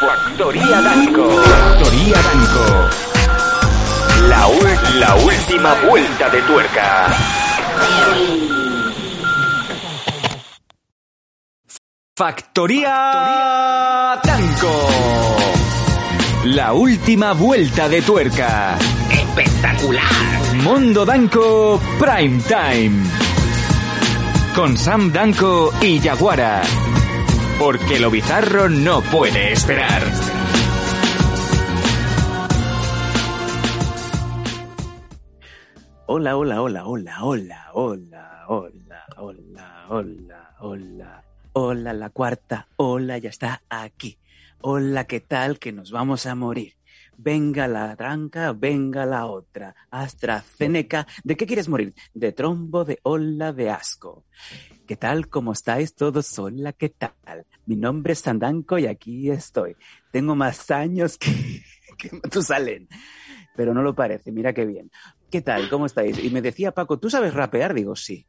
Factoría Danco. Factoría Danco. La, la última vuelta de tuerca. Factoría Danco. La última vuelta de tuerca. Espectacular. Mundo Danco Prime Time. Con Sam Danco y Yaguara. Porque lo bizarro no puede esperar. Hola, hola, hola, hola, hola, hola, hola, hola, hola, hola, hola, la cuarta, hola, ya está aquí. Hola, ¿qué tal? Que nos vamos a morir. Venga la tranca, venga la otra. AstraZeneca. ¿De qué quieres morir? De trombo, de ola, de asco. ¿Qué tal? ¿Cómo estáis todos? Hola, ¿qué tal? Mi nombre es Sandanco y aquí estoy. Tengo más años que, que Matusalén, pero no lo parece. Mira qué bien. ¿Qué tal? ¿Cómo estáis? Y me decía Paco, ¿tú sabes rapear? Digo, sí,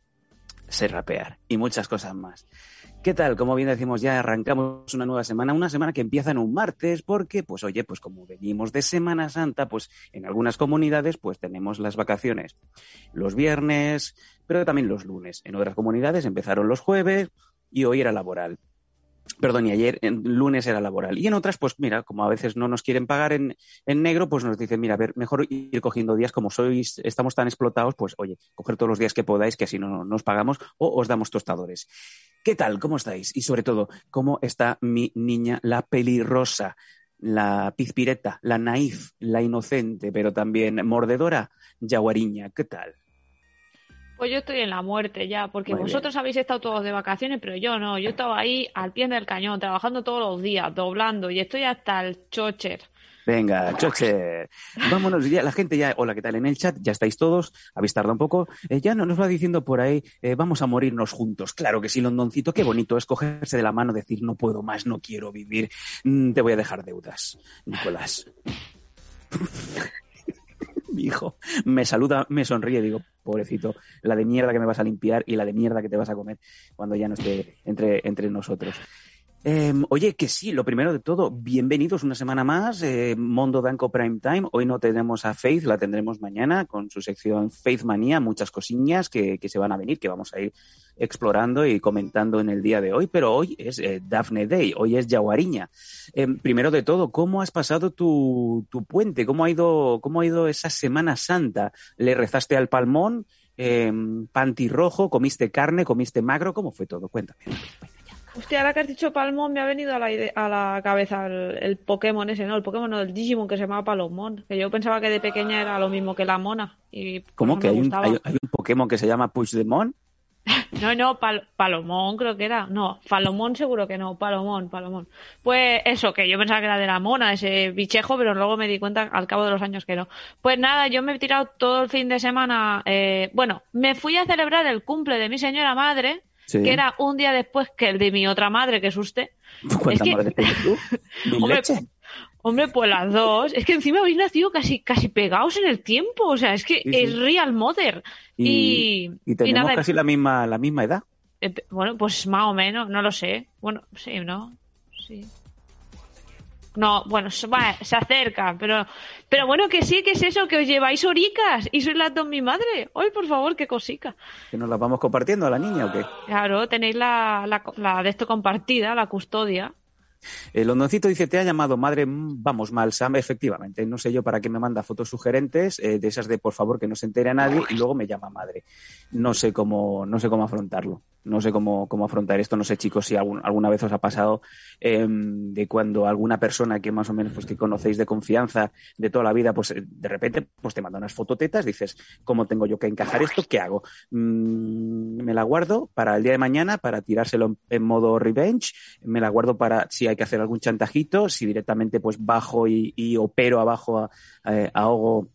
sé rapear y muchas cosas más. ¿Qué tal? Como bien decimos, ya arrancamos una nueva semana, una semana que empieza en un martes, porque, pues oye, pues como venimos de Semana Santa, pues en algunas comunidades, pues tenemos las vacaciones los viernes, pero también los lunes. En otras comunidades empezaron los jueves y hoy era laboral. Perdón, y ayer, en lunes era laboral. Y en otras, pues mira, como a veces no nos quieren pagar en, en negro, pues nos dicen, mira, a ver, mejor ir cogiendo días, como sois, estamos tan explotados, pues oye, coger todos los días que podáis, que así no nos pagamos, o os damos tostadores. ¿Qué tal? ¿Cómo estáis? Y sobre todo, ¿cómo está mi niña, la pelirrosa, la pizpireta, la naif, la inocente, pero también mordedora, yaguariña? ¿Qué tal? Pues yo estoy en la muerte ya, porque Muy vosotros habéis estado todos de vacaciones, pero yo no. Yo estaba ahí al pie del cañón, trabajando todos los días, doblando, y estoy hasta el chocher. Venga, choche. Vámonos, ya, la gente ya, hola, ¿qué tal? En el chat, ya estáis todos, habéis tardado un poco. Eh, ya no, nos va diciendo por ahí, eh, vamos a morirnos juntos. Claro que sí, Londoncito, qué bonito es cogerse de la mano, decir, no puedo más, no quiero vivir, mm, te voy a dejar deudas, Nicolás. Mi hijo me saluda, me sonríe, digo, pobrecito, la de mierda que me vas a limpiar y la de mierda que te vas a comer cuando ya no esté entre, entre nosotros. Eh, oye, que sí, lo primero de todo, bienvenidos una semana más, eh, Mondo Danco Prime Time. Hoy no tenemos a Faith, la tendremos mañana con su sección Faith Manía, muchas cosillas que, que se van a venir, que vamos a ir explorando y comentando en el día de hoy, pero hoy es eh, Daphne Day, hoy es Yaguariña. Eh, primero de todo, ¿cómo has pasado tu, tu puente? ¿Cómo ha, ido, ¿Cómo ha ido esa Semana Santa? ¿Le rezaste al palmón? Eh, ¿Panty rojo? ¿Comiste carne? ¿Comiste magro? ¿Cómo fue todo? Cuéntame. Hostia, ahora que has dicho Palmón, me ha venido a la, a la cabeza el, el Pokémon ese, ¿no? El Pokémon, no, el Digimon que se llamaba Palomón. Que yo pensaba que de pequeña era lo mismo que la mona. Y ¿Cómo que me hay un, gustaba. hay, hay un Pokémon que se llama Puigdemont? No, no, Pal- Palomón creo que era. No, Palomón seguro que no. Palomón, Palomón. Pues eso, que yo pensaba que era de la mona, ese bichejo, pero luego me di cuenta al cabo de los años que no. Pues nada, yo me he tirado todo el fin de semana. eh, bueno, me fui a celebrar el cumple de mi señora madre, Sí. que era un día después que el de mi otra madre, que es usted. ¿Cuánta Es que- madre tienes tú? ¿Mil Hombre, leche? Hombre, pues las dos. Es que encima habéis nacido casi, casi pegados en el tiempo. O sea, es que Sí, es real mother. Y, Y, y tenemos nada, casi la misma, la misma edad. eh, Bueno, pues más o menos, no lo sé. Bueno, sí, ¿no? Sí. No, bueno, se, va, se acerca, pero, pero bueno, que sí, que es eso, que os lleváis oricas y sois las dos mi madre. Ay, por favor, qué cosica. ¿Que nos las vamos compartiendo a la niña o qué? Claro, tenéis la, la, la de esto compartida, la custodia. El Londoncito dice, te ha llamado madre, mm, vamos mal, Sam, efectivamente. No sé yo para qué me manda fotos sugerentes, eh, de esas de por favor que no se entere a nadie, y luego me llama madre. No sé cómo, no sé cómo afrontarlo. No sé cómo, cómo afrontar esto. No sé, chicos, si algún- alguna vez os ha pasado eh, de cuando alguna persona que más o menos pues que conocéis de confianza de toda la vida, pues eh, de repente pues te manda unas fototetas, dices, ¿cómo tengo yo que encajar esto? ¿Qué hago? Mm, me la guardo para el día de mañana, para tirárselo en, en modo revenge, me la guardo para si hay que hacer algún chantajito, si directamente pues bajo y, opero abajo, a- ahogo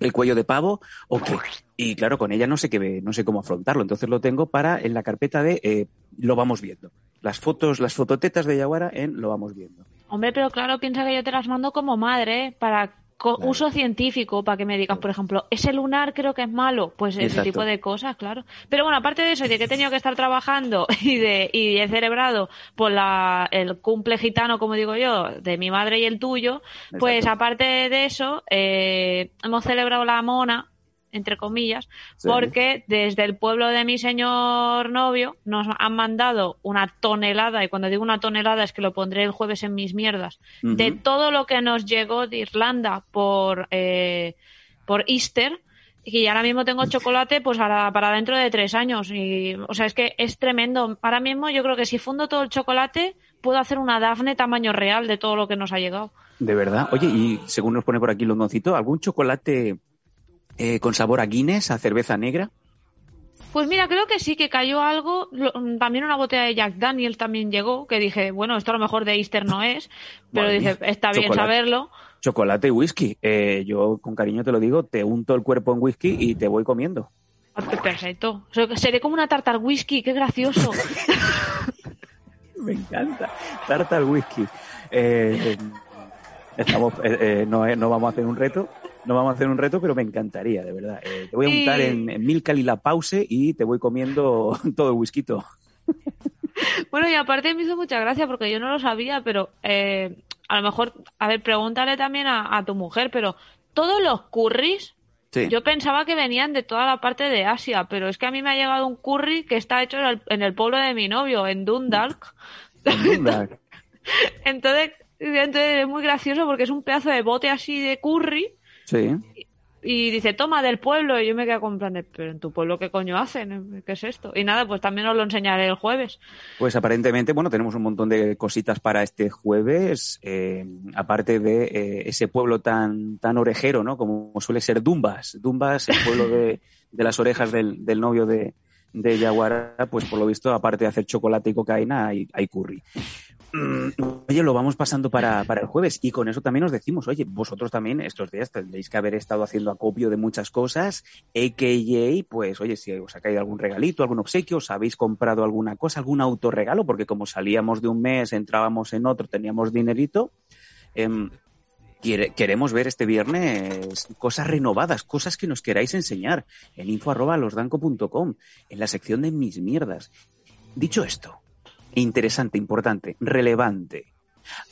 el cuello de pavo o qué. Y claro, con ella no sé qué, no sé cómo afrontarlo. Entonces lo tengo para en la carpeta de eh, lo vamos viendo. Las fotos, las fototetas de Yaguara en lo vamos viendo. Hombre, pero claro, piensa que yo te las mando como madre ¿eh? para co- Claro. uso científico, para que me digas, por ejemplo, ese lunar creo que es malo, pues ese Exacto. tipo de cosas, claro. Pero bueno, aparte de eso, de que he tenido que estar trabajando y de y he celebrado por la, el cumple gitano, como digo yo, de mi madre y el tuyo, pues aparte de eso, eh, hemos celebrado la mona, entre comillas, Sí. porque desde el pueblo de mi señor novio nos han mandado una tonelada, y cuando digo una tonelada es que lo pondré el jueves en mis mierdas, de todo lo que nos llegó de Irlanda por, eh, por Easter. Y ahora mismo tengo chocolate pues para, para dentro de tres años. Y, o sea, es que es tremendo. Ahora mismo yo creo que si fundo todo el chocolate, puedo hacer una Dafne tamaño real de todo lo que nos ha llegado. De verdad. Oye, y según nos pone por aquí Londoncito, ¿algún chocolate eh, con sabor a Guinness, a cerveza negra? Pues mira, creo que sí, que cayó algo. También una botella de Jack Daniels también llegó, que dije, bueno, esto a lo mejor de Easter no es, pero Madre dije, mía, está bien chocolate. saberlo. Chocolate y whisky. Eh, yo con cariño te lo digo, te unto el cuerpo en whisky y te voy comiendo. Pues Perfecto. Seré como una tartar whisky, qué gracioso. Me encanta. Tarta al whisky. Eh, estamos, eh, eh, no, eh, no vamos a hacer un reto, no vamos a hacer un reto, pero me encantaría, de verdad. Eh, te voy a untar en, en Milka y la pause y te voy comiendo todo el whisky. Bueno, y aparte me hizo mucha gracia porque yo no lo sabía, pero eh, a lo mejor, a ver, pregúntale también a, a tu mujer, pero todos los curries, Sí. yo pensaba que venían de toda la parte de Asia, pero es que a mí me ha llegado un curry que está hecho en el, en el pueblo de mi novio, en Dundalk. Anda. Entonces, entonces es muy gracioso porque es un pedazo de bote así de curry Sí. y dice, toma del pueblo. Y yo me quedo con plan de, pero en tu pueblo, ¿qué coño hacen? ¿Qué es esto? Y nada, pues también os lo enseñaré el jueves. Pues aparentemente, bueno, tenemos un montón de cositas para este jueves, eh, aparte de eh, ese pueblo tan, tan orejero, ¿no? Como suele ser Dumbas. Dumbas, el pueblo de, de las orejas del, del novio de, de Yaguara, pues por lo visto, aparte de hacer chocolate y cocaína, hay, hay curry. Mm, Oye, lo vamos pasando para, el jueves y con eso también os decimos, oye, vosotros también estos días tendréis que haber estado haciendo acopio de muchas cosas, a.k.a. pues oye, si os ha caído algún regalito, algún obsequio, os habéis comprado alguna cosa, algún autorregalo, porque como salíamos de un mes, entrábamos en otro, teníamos dinerito, em, queremos ver este viernes cosas renovadas, cosas que nos queráis enseñar en info arroba losdanco.com, en la sección de mis mierdas. Dicho esto, interesante, importante, relevante.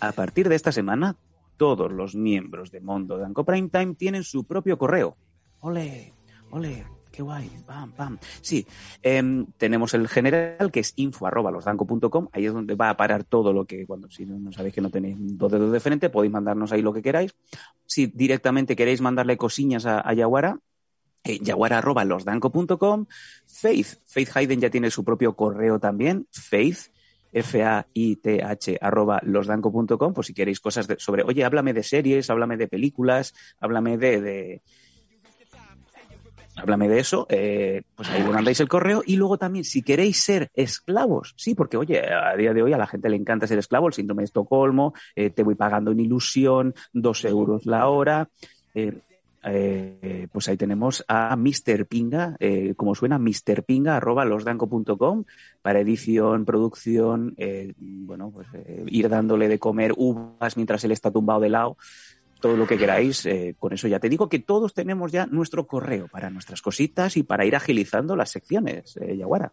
A partir de esta semana, todos los miembros de Mondo Danco Prime Time tienen su propio correo. ¡Ole! ¡Ole! ¡Qué guay! ¡Pam, pam! Sí, em, tenemos el general que es info. Ahí es donde va a parar todo lo que, cuando si no, no sabéis que no tenéis dos dedos de frente, podéis mandarnos ahí lo que queráis. Si directamente queréis mandarle cosiñas a, a Yaguara, eh, yaguara. Faith, Faith Hayden ya tiene su propio correo también. Faith, F-A-I-T-H arroba losdanco.com, por si queréis cosas de- sobre, oye, háblame de series, háblame de películas, háblame de, de- háblame de eso, eh, pues ahí le mandáis el correo. Y luego también si queréis ser esclavos, sí, porque oye, a día de hoy a la gente le encanta ser esclavo, el síndrome de Estocolmo, eh, te voy pagando en ilusión, dos euros la hora, eh, eh, pues ahí tenemos a Mr. Pinga, eh, como suena, Mr. Pinga, arroba losdanco.com, para edición, producción, eh, bueno, pues eh, ir dándole de comer uvas mientras él está tumbado de lado, todo lo que queráis. eh, con eso ya te digo que todos tenemos ya nuestro correo para nuestras cositas y para ir agilizando las secciones, Yaguara.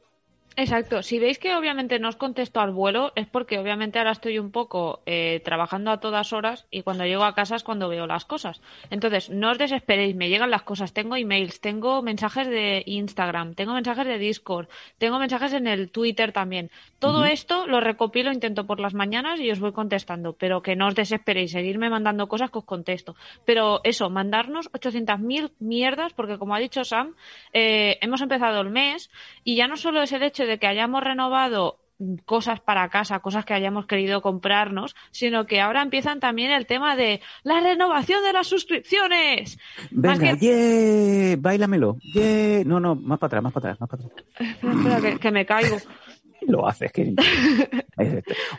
Exacto. Si veis que obviamente no os contesto al vuelo, es porque obviamente ahora estoy un poco eh, trabajando a todas horas y cuando llego a casa es cuando veo las cosas. Entonces, no os desesperéis, me llegan las cosas. Tengo emails, tengo mensajes de Instagram, tengo mensajes de Discord, tengo mensajes en el Twitter también. Todo esto lo recopilo, intento por las mañanas y os voy contestando, pero que no os desesperéis, seguirme mandando cosas que os contesto. Pero eso, mandarnos 800.000 mierdas, porque como ha dicho Sam, eh, hemos empezado el mes y ya no solo es el hecho de que hayamos renovado cosas para casa, cosas que hayamos querido comprarnos, sino que ahora empiezan también el tema de la renovación de las suscripciones. Venga, que- ¡yeah! Báilamelo. ¡yeah! No, no, más para atrás, más para atrás, más para atrás. Espera, espera, que, que me caigo. lo haces. Que...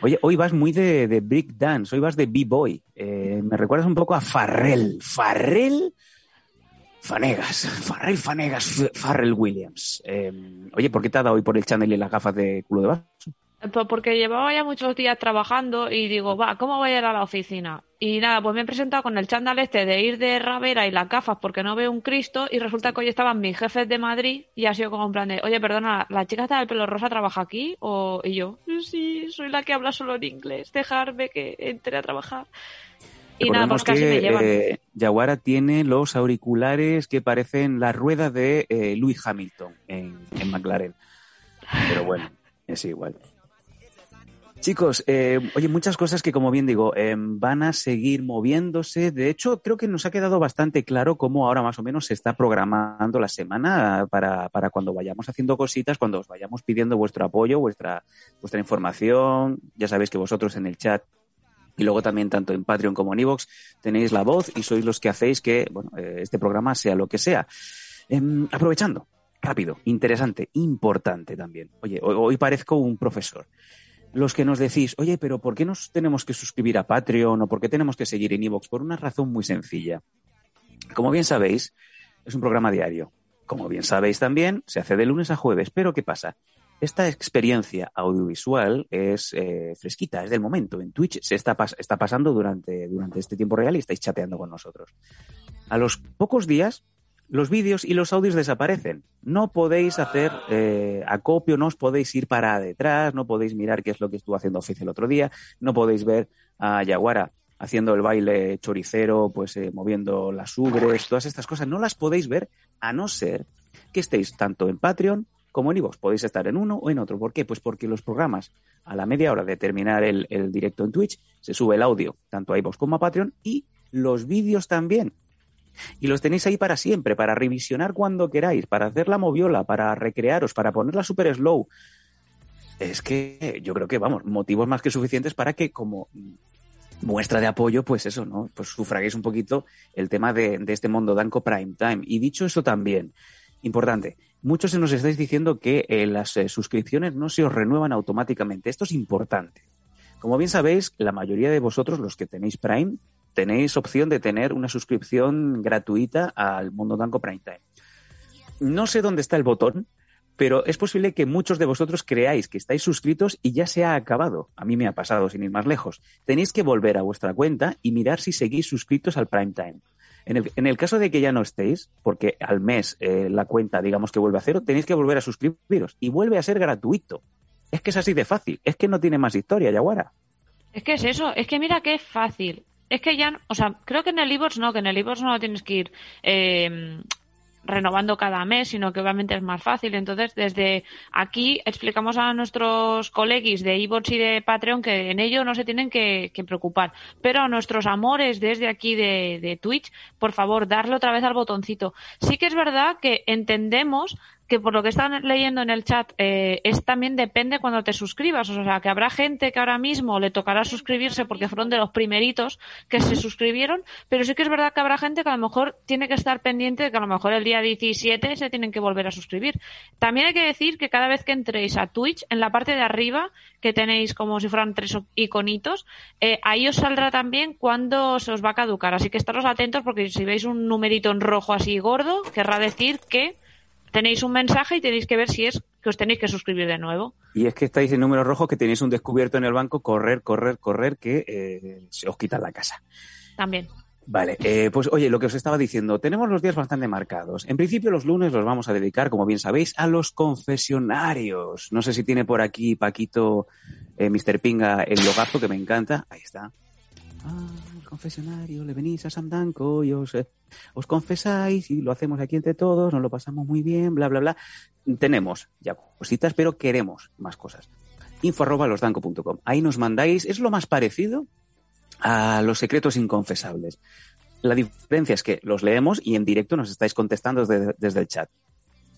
Oye, hoy vas muy de, de break dance, hoy vas de b-boy. Eh, me recuerdas un poco a Farrell. Farrell Fanegas, Farrell Fanegas, Farrell Williams. Eh, oye, ¿por qué te ha dado hoy por el channel y las gafas de culo de vaso? Pues porque llevaba ya muchos días trabajando y digo, va, ¿cómo voy a ir a la oficina? Y nada, pues me he presentado con el chándal este de ir de Ravera y las gafas porque no veo un Cristo y resulta que hoy estaban mis jefes de Madrid y ha sido como en plan de, oye, perdona, ¿la chica está del pelo rosa trabaja aquí? O, y yo, sí, soy la que habla solo en inglés, dejarme que entre a trabajar. Y nada, pues casi me llevan. Eh, Yaguara tiene los auriculares que parecen las ruedas de eh, Lewis Hamilton en, en McLaren. Pero bueno, es igual. Chicos, eh, oye, muchas cosas que, como bien digo, eh, van a seguir moviéndose. De hecho, creo que nos ha quedado bastante claro cómo ahora más o menos se está programando la semana para, para cuando vayamos haciendo cositas, cuando os vayamos pidiendo vuestro apoyo, vuestra, vuestra información. Ya sabéis que vosotros en el chat y luego también tanto en Patreon como en Evox tenéis la voz y sois los que hacéis que bueno, eh, este programa sea lo que sea. Em, aprovechando, rápido, interesante, importante también. Oye, hoy, parezco un profesor los que nos decís, oye, pero ¿por qué nos tenemos que suscribir a Patreon o por qué tenemos que seguir en Evox? Por una razón muy sencilla. Como bien sabéis, es un programa diario. Como bien sabéis también, se hace de lunes a jueves. Pero ¿qué pasa? Esta experiencia audiovisual es eh, fresquita, es del momento. En Twitch se está, pas está pasando durante, este tiempo real y estáis chateando con nosotros. A los pocos días los vídeos y los audios desaparecen. No podéis hacer eh, acopio, no os podéis ir para detrás, no podéis mirar qué es lo que estuvo haciendo Oficio el otro día, no podéis ver a Yaguara haciendo el baile choricero, pues eh, moviendo las ubres, todas estas cosas, no las podéis ver a no ser que estéis tanto en Patreon como en iVoox. Podéis estar en uno o en otro. ¿Por qué? Pues porque los programas, a la media hora de terminar el, directo en Twitch, se sube el audio tanto a iVoox como a Patreon y los vídeos también y los tenéis ahí para siempre, para revisionar cuando queráis, para hacer la moviola, para recrearos, para ponerla super slow. Es que yo creo que, vamos, motivos más que suficientes para que como muestra de apoyo, pues eso, ¿no? Pues sufraguéis un poquito el tema de, de este mundo Danco Prime Time. Y dicho eso también, importante, muchos se nos estáis diciendo que eh, las eh, suscripciones no se os renuevan automáticamente. Esto es importante. Como bien sabéis, la mayoría de vosotros, los que tenéis Prime, tenéis opción de tener una suscripción gratuita al Mundo Blanco Prime Time. No sé dónde está el botón, pero es posible que muchos de vosotros creáis que estáis suscritos y ya se ha acabado. A mí me ha pasado, sin ir más lejos. Tenéis que volver a vuestra cuenta y mirar si seguís suscritos al Prime Time. En el, caso de que ya no estéis, porque al mes eh, la cuenta digamos que vuelve a cero, tenéis que volver a suscribiros y vuelve a ser gratuito. Es que es así de fácil, es que no tiene más historia, Yaguara. Es que es eso, es que mira que es fácil. Es que ya, o sea, creo que en el iVoox no, que en el iVoox no lo tienes que ir eh, renovando cada mes, sino que obviamente es más fácil. Entonces, desde aquí explicamos a nuestros colegis de iVoox y de Patreon que en ello no se tienen que, que preocupar. Pero a nuestros amores desde aquí de, de Twitch, por favor, darle otra vez al botoncito. Sí que es verdad que entendemos que por lo que están leyendo en el chat, eh, es también depende cuando te suscribas. O sea, que habrá gente que ahora mismo le tocará suscribirse porque fueron de los primeritos que se suscribieron, pero sí que es verdad que habrá gente que a lo mejor tiene que estar pendiente de que a lo mejor el día 17 se tienen que volver a suscribir. También hay que decir que cada vez que entréis a Twitch, en la parte de arriba, que tenéis como si fueran tres iconitos, eh, ahí os saldrá también cuando se os va a caducar. Así que estaros atentos porque si veis un numerito en rojo así gordo, querrá decir que tenéis un mensaje y tenéis que ver si es que os tenéis que suscribir de nuevo. Y es que estáis en número rojo, que tenéis un descubierto en el banco, correr, correr, correr, que eh, se os quita la casa. También. Vale, eh, pues oye, lo que os estaba diciendo, tenemos los días bastante marcados. En principio los lunes los vamos a dedicar, como bien sabéis, a los confesionarios. No sé si tiene por aquí Paquito, eh, Mr. Pinga, el logazo que me encanta. Ahí está. Ah, confesionario, le venís a Sandanco y os, eh, os confesáis y lo hacemos aquí entre todos, nos lo pasamos muy bien, bla, bla, bla. Tenemos ya cositas, pero queremos más cosas. Info arroba losdanco.com. Ahí nos mandáis, es lo más parecido a los secretos inconfesables. La diferencia es que los leemos y en directo nos estáis contestando desde, desde el chat.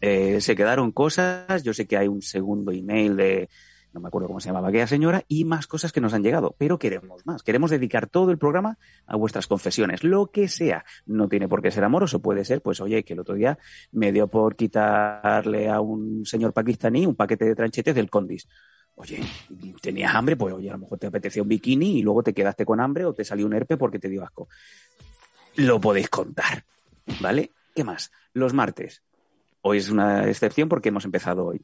Eh, se quedaron cosas, yo sé que hay un segundo email de, no me acuerdo cómo se llamaba aquella señora, y más cosas que nos han llegado, pero queremos más. Queremos dedicar todo el programa a vuestras confesiones, lo que sea. No tiene por qué ser amoroso, puede ser, pues oye, que el otro día me dio por quitarle a un señor pakistaní un paquete de tranchetes del Condis. oye, tenías hambre, pues oye, a lo mejor te apetecía un bikini y luego te quedaste con hambre o te salió un herpe porque te dio asco. Lo podéis contar, ¿vale? ¿Qué más? Los martes. Hoy es una excepción porque hemos empezado hoy.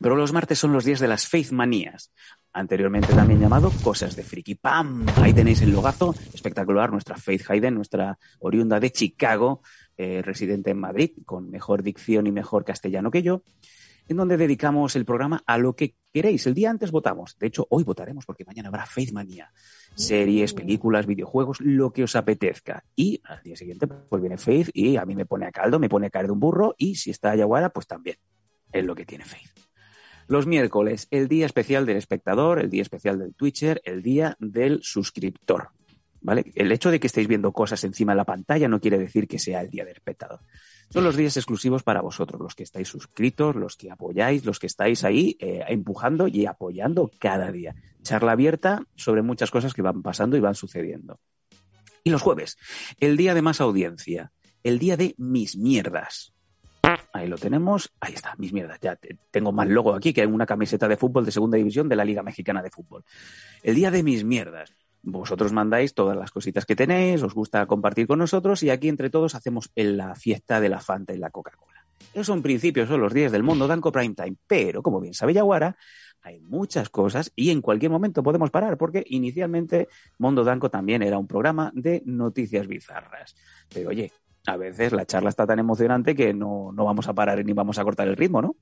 Pero los martes son los días de las Faith Manías, anteriormente también llamado Cosas de Friki. ¡Pam! Ahí tenéis el logazo espectacular, nuestra Faith Hayden, nuestra oriunda de Chicago, eh, residente en Madrid, con mejor dicción y mejor castellano que yo, en donde dedicamos el programa a lo que queréis. El día antes votamos. De hecho, hoy votaremos porque mañana habrá Faith Manía. Series, películas, videojuegos, lo que os apetezca. Y al día siguiente, pues viene Faith y a mí me pone a caldo, me pone a caer de un burro y si está Yaguara, pues también. Es lo que tiene Faith. Los miércoles, el día especial del espectador, el día especial del Twitcher, el día del suscriptor. ¿Vale? El hecho de que estéis viendo cosas encima de la pantalla no quiere decir que sea el día del espectador. Son los días exclusivos para vosotros, los que estáis suscritos, los que apoyáis, los que estáis ahí eh, empujando y apoyando cada día. Charla abierta sobre muchas cosas que van pasando y van sucediendo. Y los jueves, el día de más audiencia, el día de mis mierdas. Ahí lo tenemos. Ahí está, mis mierdas. Ya tengo más logo aquí que una camiseta de fútbol de segunda división de la Liga Mexicana de Fútbol. El día de mis mierdas. Vosotros mandáis todas las cositas que tenéis, os gusta compartir con nosotros y aquí entre todos hacemos la fiesta de la Fanta y la Coca-Cola. Esos son principios, son los días del mundo Danco Prime Time. Pero, como bien sabe Yaguara, hay muchas cosas y en cualquier momento podemos parar, porque inicialmente Mondo Danco también era un programa de noticias bizarras. Pero oye, a veces la charla está tan emocionante que no, no vamos a parar ni vamos a cortar el ritmo, ¿no?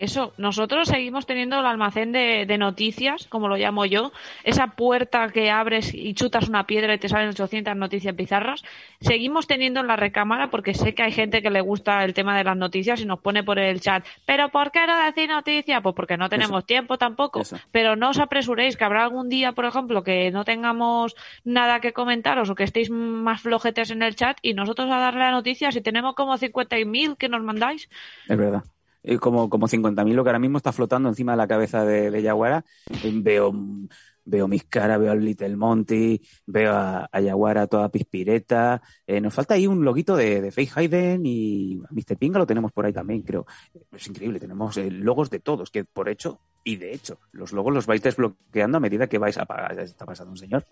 Eso, nosotros seguimos teniendo el almacén de, de, noticias, como lo llamo yo, esa puerta que abres y chutas una piedra y te salen 800 noticias bizarras. Seguimos teniendo en la recámara porque sé que hay gente que le gusta el tema de las noticias y nos pone por el chat, pero ¿por qué no decir noticias? Pues porque no tenemos Eso. tiempo tampoco. Eso. Pero no os apresuréis, que habrá algún día, por ejemplo, que no tengamos nada que comentaros o que estéis más flojetes en el chat y nosotros a darle a noticias y tenemos como 50.000 que nos mandáis. Es verdad eh, como, como 50.000 lo que ahora mismo está flotando encima de la cabeza de, de Yaguara. Eh, veo, veo mis caras, veo al Little Monty, veo a, a Yaguara toda pispireta. Eh, nos falta ahí un loguito de, de Faith Hayden y Mr. Pinga lo tenemos por ahí también, creo. Es increíble, tenemos eh, logos de todos, que por hecho, y de hecho, los logos los vais desbloqueando a medida que vais a pagar. Está pasando un señor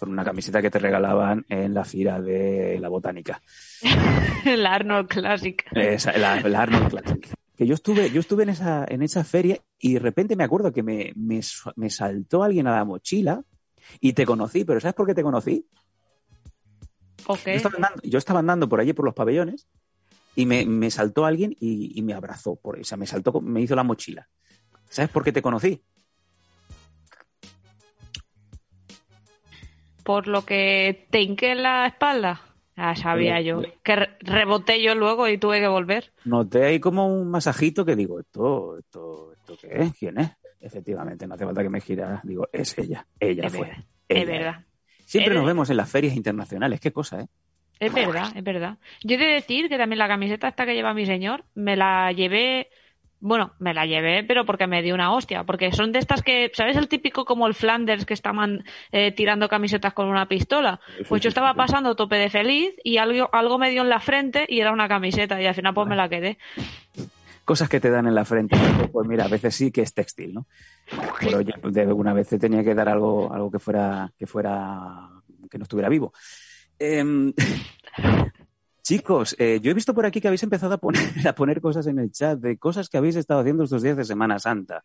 con una camiseta que te regalaban en la fira de la botánica. la Arnold Classic. Esa, la, la, Arnold Classic. Que yo estuve, yo estuve en esa, en esa feria y de repente me acuerdo que me, me, me saltó alguien a la mochila y te conocí, pero ¿sabes por qué te conocí? Okay. Yo, estaba andando, yo estaba andando por allí por los pabellones y me, me saltó alguien y, y, me abrazó, por, o sea, me saltó, me hizo la mochila. ¿Sabes por qué te conocí? Por lo que te hinqué en la espalda. Ya sabía yo. Que reboté yo luego y tuve que volver. Noté ahí como un masajito que digo, ¿esto, esto, esto qué es? ¿Quién es? Efectivamente, no hace falta que me girara. Digo, es ella. Ella es fue. Verdad. Ella. Es verdad. Siempre es nos vemos en las ferias internacionales. Qué cosa, ¿eh? Es verdad, es verdad. Yo he de decir que también la camiseta esta que lleva mi señor, me la llevé bueno, me la llevé, pero porque me dio una hostia. Porque son de estas que, ¿sabes el típico como el Flanders que estaban eh, tirando camisetas con una pistola? Pues yo estaba pasando tope de feliz y algo, algo me dio en la frente y era una camiseta y al final pues me la quedé. Cosas que te dan en la frente. Pues mira, a veces sí que es textil, ¿no? Pero oye, de alguna vez te tenía que dar algo, algo que fuera, que fuera, que no estuviera vivo. Eh, Chicos, eh, yo he visto por aquí que habéis empezado a poner, a poner, cosas en el chat de cosas que habéis estado haciendo estos días de Semana Santa.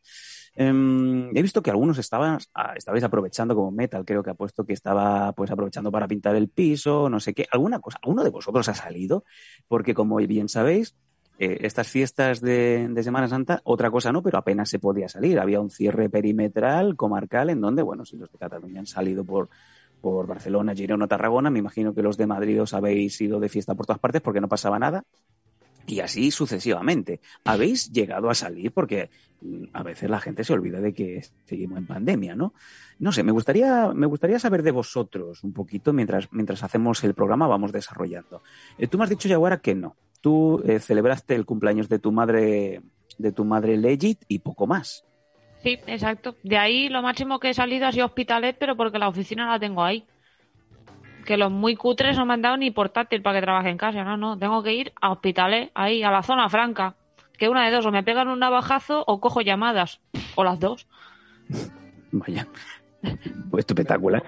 Eh, he visto que algunos estaban, ah, estabais aprovechando como Metal, creo que ha puesto que estaba pues aprovechando para pintar el piso, no sé qué, alguna cosa. ¿Alguno de vosotros ha salido? Porque como bien sabéis, eh, estas fiestas de, Semana Santa, otra cosa no, pero apenas se podía salir. Había un cierre perimetral, comarcal, en donde, bueno, si los de Cataluña han salido por por Barcelona, Girona, Tarragona. Me imagino que los de Madrid os habéis ido de fiesta por todas partes porque no pasaba nada. Y así sucesivamente. ¿Habéis llegado a salir? Porque mm, a veces la gente se olvida de que seguimos en pandemia, ¿no? No sé, me gustaría, me gustaría saber de vosotros un poquito mientras, mientras hacemos el programa, vamos desarrollando. Eh, tú me has dicho, Yaguara, que no. Tú eh, celebraste el cumpleaños de tu madre, de tu madre Legit y poco más. Sí, exacto. De ahí lo máximo que he salido ha sido Hospitalet, pero porque la oficina la tengo ahí. Que los muy cutres no me han dado ni portátil para que trabaje en casa. No, no. Tengo que ir a Hospitalet, ahí, a la zona franca. que una de dos, o me pegan un navajazo o cojo llamadas, o las dos. Vaya. Pues espectacular.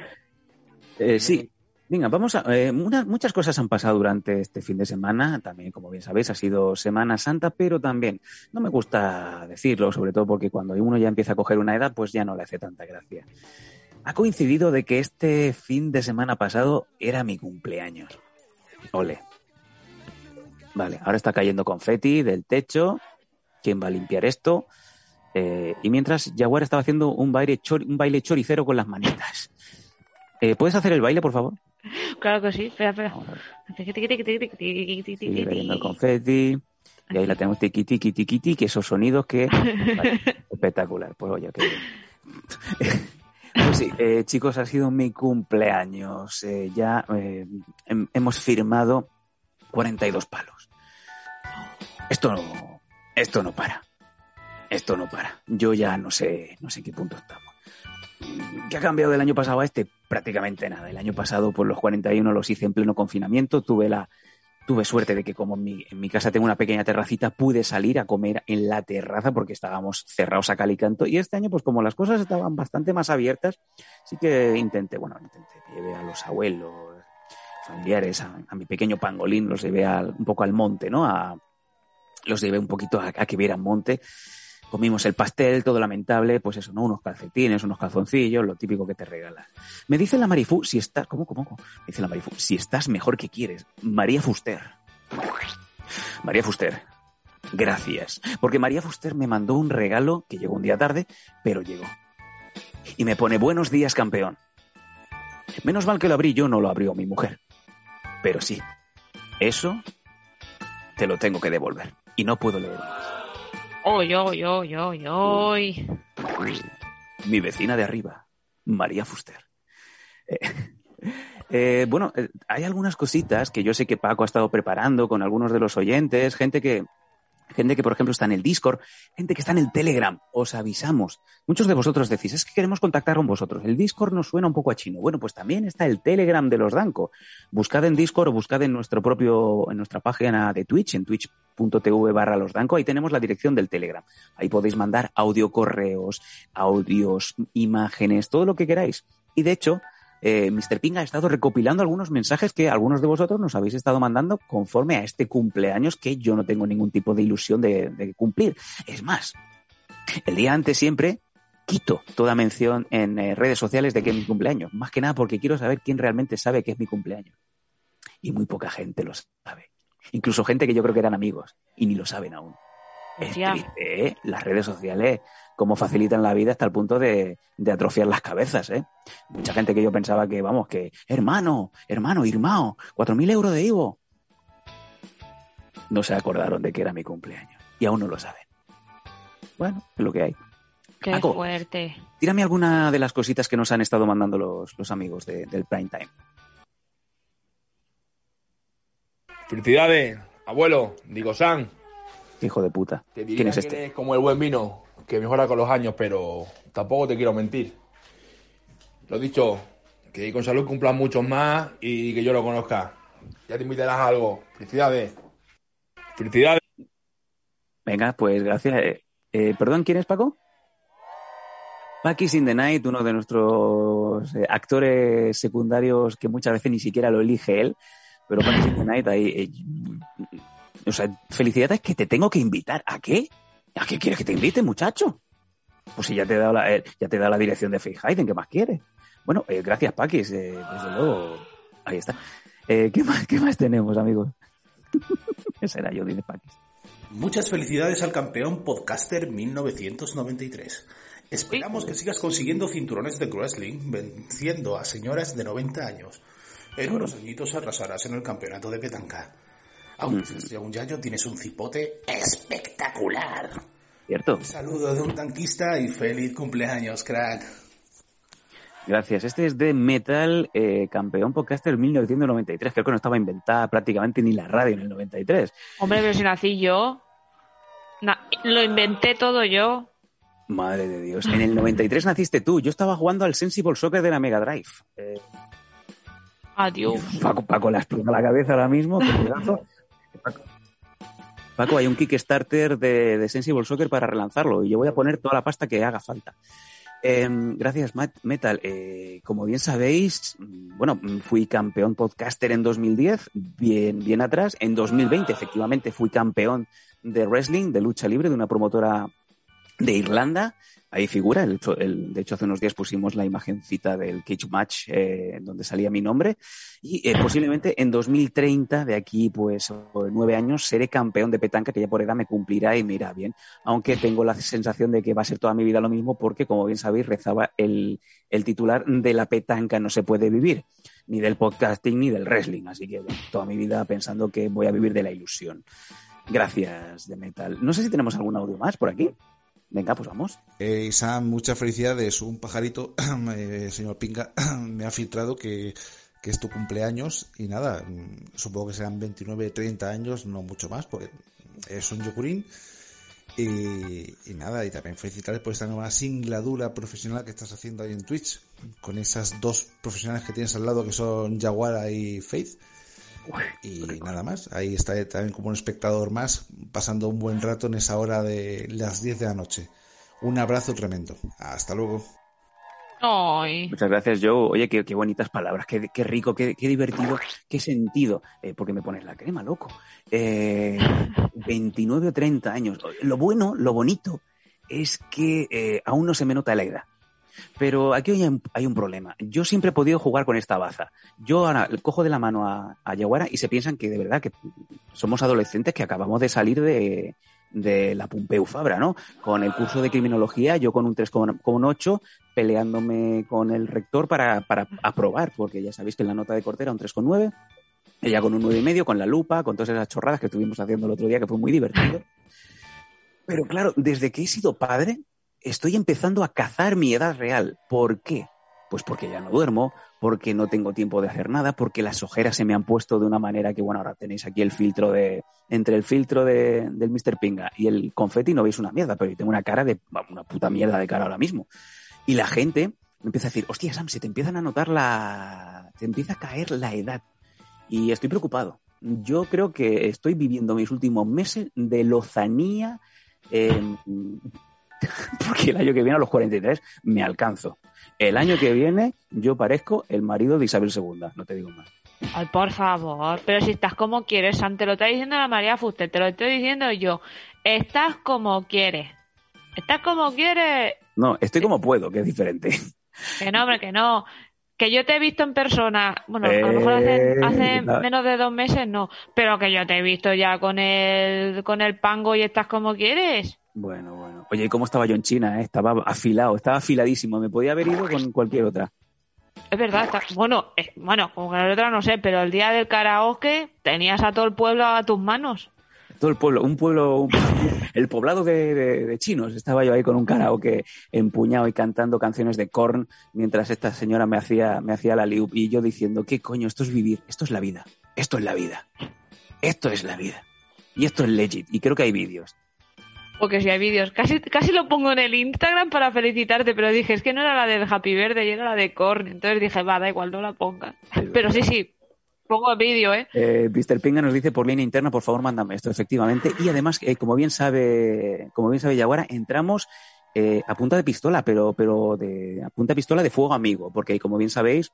Eh, sí, venga, vamos a. eh, muchas cosas han pasado durante este fin de semana. También, como bien sabéis, ha sido Semana Santa, pero también no me gusta decirlo, sobre todo porque cuando uno ya empieza a coger una edad, pues ya no le hace tanta gracia. Ha coincidido de que este fin de semana pasado era mi cumpleaños. Ole. Vale, ahora está cayendo confeti del techo. ¿Quién va a limpiar esto? Eh, y mientras Jaguar estaba haciendo un baile, chor- un baile choricero con las manitas. Eh, ¿Puedes hacer el baile, por favor? Claro que sí, espera, espera. Sigue cayendo el confeti. Y ahí la tenemos tiqui, tiqui, tiqui, tiqui, esos sonidos que... Vale, espectacular. Pues oye, qué bien. Pues sí, eh, chicos, ha sido mi cumpleaños. Eh, ya eh, hem- hemos firmado 42 palos. Esto no, esto no para. Esto no para. Yo ya no sé, no sé en qué punto estamos. ¿Qué ha cambiado del año pasado a este? Prácticamente nada. El año pasado, pues los 41 los hice en pleno confinamiento. Tuve la, tuve suerte de que como en mi, en mi casa tengo una pequeña terracita, pude salir a comer en la terraza porque estábamos cerrados a cal y canto. Y este año, pues como las cosas estaban bastante más abiertas, sí que intenté, bueno, intenté, llevé a los abuelos, familiares, a, mi pequeño pangolín, los llevé al- un poco al monte, ¿no? A, los llevé un poquito a, a que vieran monte. Comimos el pastel, todo lamentable, pues eso, ¿no? Unos calcetines, unos calzoncillos, lo típico que te regalan. Me dice la Marifú, si estás, ¿cómo, cómo? Me dice la Marifú, si estás mejor que quieres. María Fuster. María Fuster. Gracias. Porque María Fuster me mandó un regalo que llegó un día tarde, pero llegó. Y me pone buenos días, campeón. Menos mal que lo abrí yo, no lo abrió mi mujer. Pero sí, eso te lo tengo que devolver. Y no puedo leer. Oy, oy, oy, oy, oy. Mi vecina de arriba, María Fuster. Eh, eh, bueno, eh, hay algunas cositas que yo sé que Paco ha estado preparando con algunos de los oyentes, gente que, gente que, por ejemplo, está en el Discord, gente que está en el Telegram. Os avisamos. Muchos de vosotros decís, es que queremos contactar con vosotros. El Discord nos suena un poco a chino. Bueno, pues también está el Telegram de los Danco. Buscad en Discord o buscad en nuestro propio, en nuestra página de Twitch, en twitch.tv barra los Danco. Ahí tenemos la dirección del Telegram. Ahí podéis mandar audio correos, audios, imágenes, todo lo que queráis. Y de hecho, eh, Mr. Ping ha estado recopilando algunos mensajes que algunos de vosotros nos habéis estado mandando conforme a este cumpleaños que yo no tengo ningún tipo de ilusión de, cumplir. Es más, el día antes siempre quito toda mención en eh, redes sociales de que es mi cumpleaños. Más que nada porque quiero saber quién realmente sabe que es mi cumpleaños. Y muy poca gente lo sabe. Incluso gente que yo creo que eran amigos y ni lo saben aún. Es triste, ¿eh? Las redes sociales, cómo facilitan la vida hasta el punto de, de atrofiar las cabezas, ¿eh? Mucha gente que yo pensaba que, vamos, que, hermano, hermano, Irmao, cuatro mil euros de Ivo. No se acordaron de que era mi cumpleaños. Y aún no lo saben. Bueno, es lo que hay. Qué Paco. fuerte. Tírame alguna de las cositas que nos han estado mandando los, los amigos de- del Prime Time. Felicidades, abuelo, digo San. Hijo de puta. Te ¿Quién es que este? eres como el buen vino, que mejora con los años, pero tampoco te quiero mentir. Lo dicho, que con salud cumplan muchos más y que yo lo conozca. Ya te invitarás a algo. Felicidades. Felicidades. Venga, pues gracias. Eh, eh, Perdón, ¿quién es Paco? Paquis in the Night, uno de nuestros eh, actores secundarios que muchas veces ni siquiera lo elige él, pero Paquis in the Night ahí... o sea, felicidades que te tengo que invitar. ¿A qué? ¿A qué quieres que te invite, muchacho? Pues si ya te he dado la, eh, ya te he dado la dirección de Hayden, ¿qué más quieres? Bueno, eh, gracias, Paquis. eh, desde luego, ahí está. ¿qué, más, ¿Qué más tenemos, amigos? Ese era yo, dice Paquis. Muchas felicidades al campeón podcaster 1993. Esperamos que sigas consiguiendo cinturones de wrestling, venciendo a señoras de 90 años. En unos añitos arrasarás en el campeonato de petanca. Aunque un yayo, tienes un cipote espectacular. ¿Cierto? Un saludo de un tanquista y feliz cumpleaños, crack. Gracias. Este es de Metal, eh, campeón podcaster 1993. Creo que no estaba inventada prácticamente ni la radio en el 93. Hombre, pero si nací yo. Na- lo inventé todo yo. Madre de Dios. En el 93 naciste tú. Yo estaba jugando al Sensible Soccer de la Mega Drive. Eh, Adiós. Paco, Paco le explota la cabeza ahora mismo. qué pedazo. Paco. Hay un Kickstarter de, Sensible Soccer para relanzarlo y yo voy a poner toda la pasta que haga falta. Em, gracias, Matt Metal. Eh, como bien sabéis, bueno, fui campeón podcaster en 2010, bien, bien atrás. En 2020, efectivamente, fui campeón de wrestling, de lucha libre, de una promotora de Irlanda. Ahí figura, el, el- de hecho hace unos días pusimos la imagencita del Cage Match eh, donde salía mi nombre y eh, posiblemente en 2030, de aquí pues nueve años, seré campeón de petanca que ya por edad me cumplirá y me irá bien, aunque tengo la sensación de que va a ser toda mi vida lo mismo porque como bien sabéis rezaba el, el titular de la petanca no se puede vivir, ni del podcasting ni del wrestling, así que bueno, toda mi vida pensando que voy a vivir de la ilusión. Gracias, de Metal. No sé si tenemos algún audio más por aquí. Venga, pues vamos. Eh, muchas felicidades. Un pajarito, eh, señor Pinga, me ha filtrado que, que es tu cumpleaños y nada, mm, supongo que serán 29, 30 años, no mucho más, porque es un yokurín. Y, nada, y también felicitarte por esta nueva singladura profesional que estás haciendo ahí en Twitch, con esas dos profesionales que tienes al lado que son Jaguara y Faith. Y nada más, ahí está también como un espectador más, pasando un buen rato en esa hora de las 10 de la noche. Un abrazo tremendo. Hasta luego. Ay. Muchas gracias, Joe. Oye, qué, qué bonitas palabras, qué, qué rico, qué, qué divertido, qué sentido. Eh, porque me pones la crema, loco. Eh, 29 o 30 años. Lo bueno, lo bonito, es que eh, aún no se me nota la edad. Pero aquí hay un, hay un problema. Yo siempre he podido jugar con esta baza. Yo ahora cojo de la mano a, a Yaguara y se piensan que de verdad que somos adolescentes que acabamos de salir de, de la Pompeu Fabra, ¿no? Con el curso de criminología, yo con un 3,8, peleándome con el rector para, para aprobar, porque ya sabéis que en la nota de corte era un 3,9, ella con un 9,5, con la lupa, con todas esas chorradas que estuvimos haciendo el otro día, que fue muy divertido. Pero claro, desde que he sido padre, estoy empezando a cazar mi edad real. ¿Por qué? Pues porque ya no duermo, porque no tengo tiempo de hacer nada, porque las ojeras se me han puesto de una manera que, bueno, ahora tenéis aquí el filtro de. Entre el filtro de, del Mr. Pinga y el confeti no veis una mierda, pero yo tengo una cara de. Una puta mierda de cara ahora mismo. Y la gente empieza a decir, hostia, Sam, se te empiezan a notar la. te empieza a caer la edad. Y estoy preocupado. Yo creo que estoy viviendo mis últimos meses de lozanía. porque el año que viene a los 43 me alcanzo. El año que viene yo parezco el marido de Isabel II, no te digo más. Ay, por favor, pero si estás como quieres, Sam, te lo está diciendo la María Fuster, te lo estoy diciendo yo. Estás como quieres. Estás como quieres. No, estoy como puedo, que es diferente. Que no, hombre, que no. Que yo te he visto en persona, bueno, a lo mejor hace, Eh, hace menos de dos meses no, pero que yo te he visto ya con el, con el pango y estás como quieres. Bueno, bueno. Oye, ¿y cómo estaba yo en China? eh? Estaba afilado, estaba afiladísimo. Me podía haber ido con cualquier otra. Es verdad, está, bueno, eh, bueno, con la otra no sé, pero el día del karaoke tenías a todo el pueblo a tus manos. Todo el pueblo, un pueblo, un- el poblado de, de- de chinos. Estaba yo ahí con un karaoke empuñado y cantando canciones de Korn mientras esta señora me hacía, me hacía la liup y yo diciendo, ¿qué coño? Esto es vivir, esto es la vida, esto es la vida, esto es la vida. Y esto es legit. Y creo que hay vídeos. Porque si hay vídeos, casi, casi lo pongo en el Instagram para felicitarte, pero dije, es que no era la del Happy Verde, y era la de Korn. Entonces dije, va, da igual, no la pongas. Pero sí, sí, pongo el vídeo, ¿eh? Eh, Mr. Pinga nos dice por línea interna, por favor, mándame esto, efectivamente. Y además, eh, como bien sabe, como bien sabe Yaguara, entramos eh, a punta de pistola, pero, pero de, a punta de pistola de fuego amigo, porque como bien sabéis,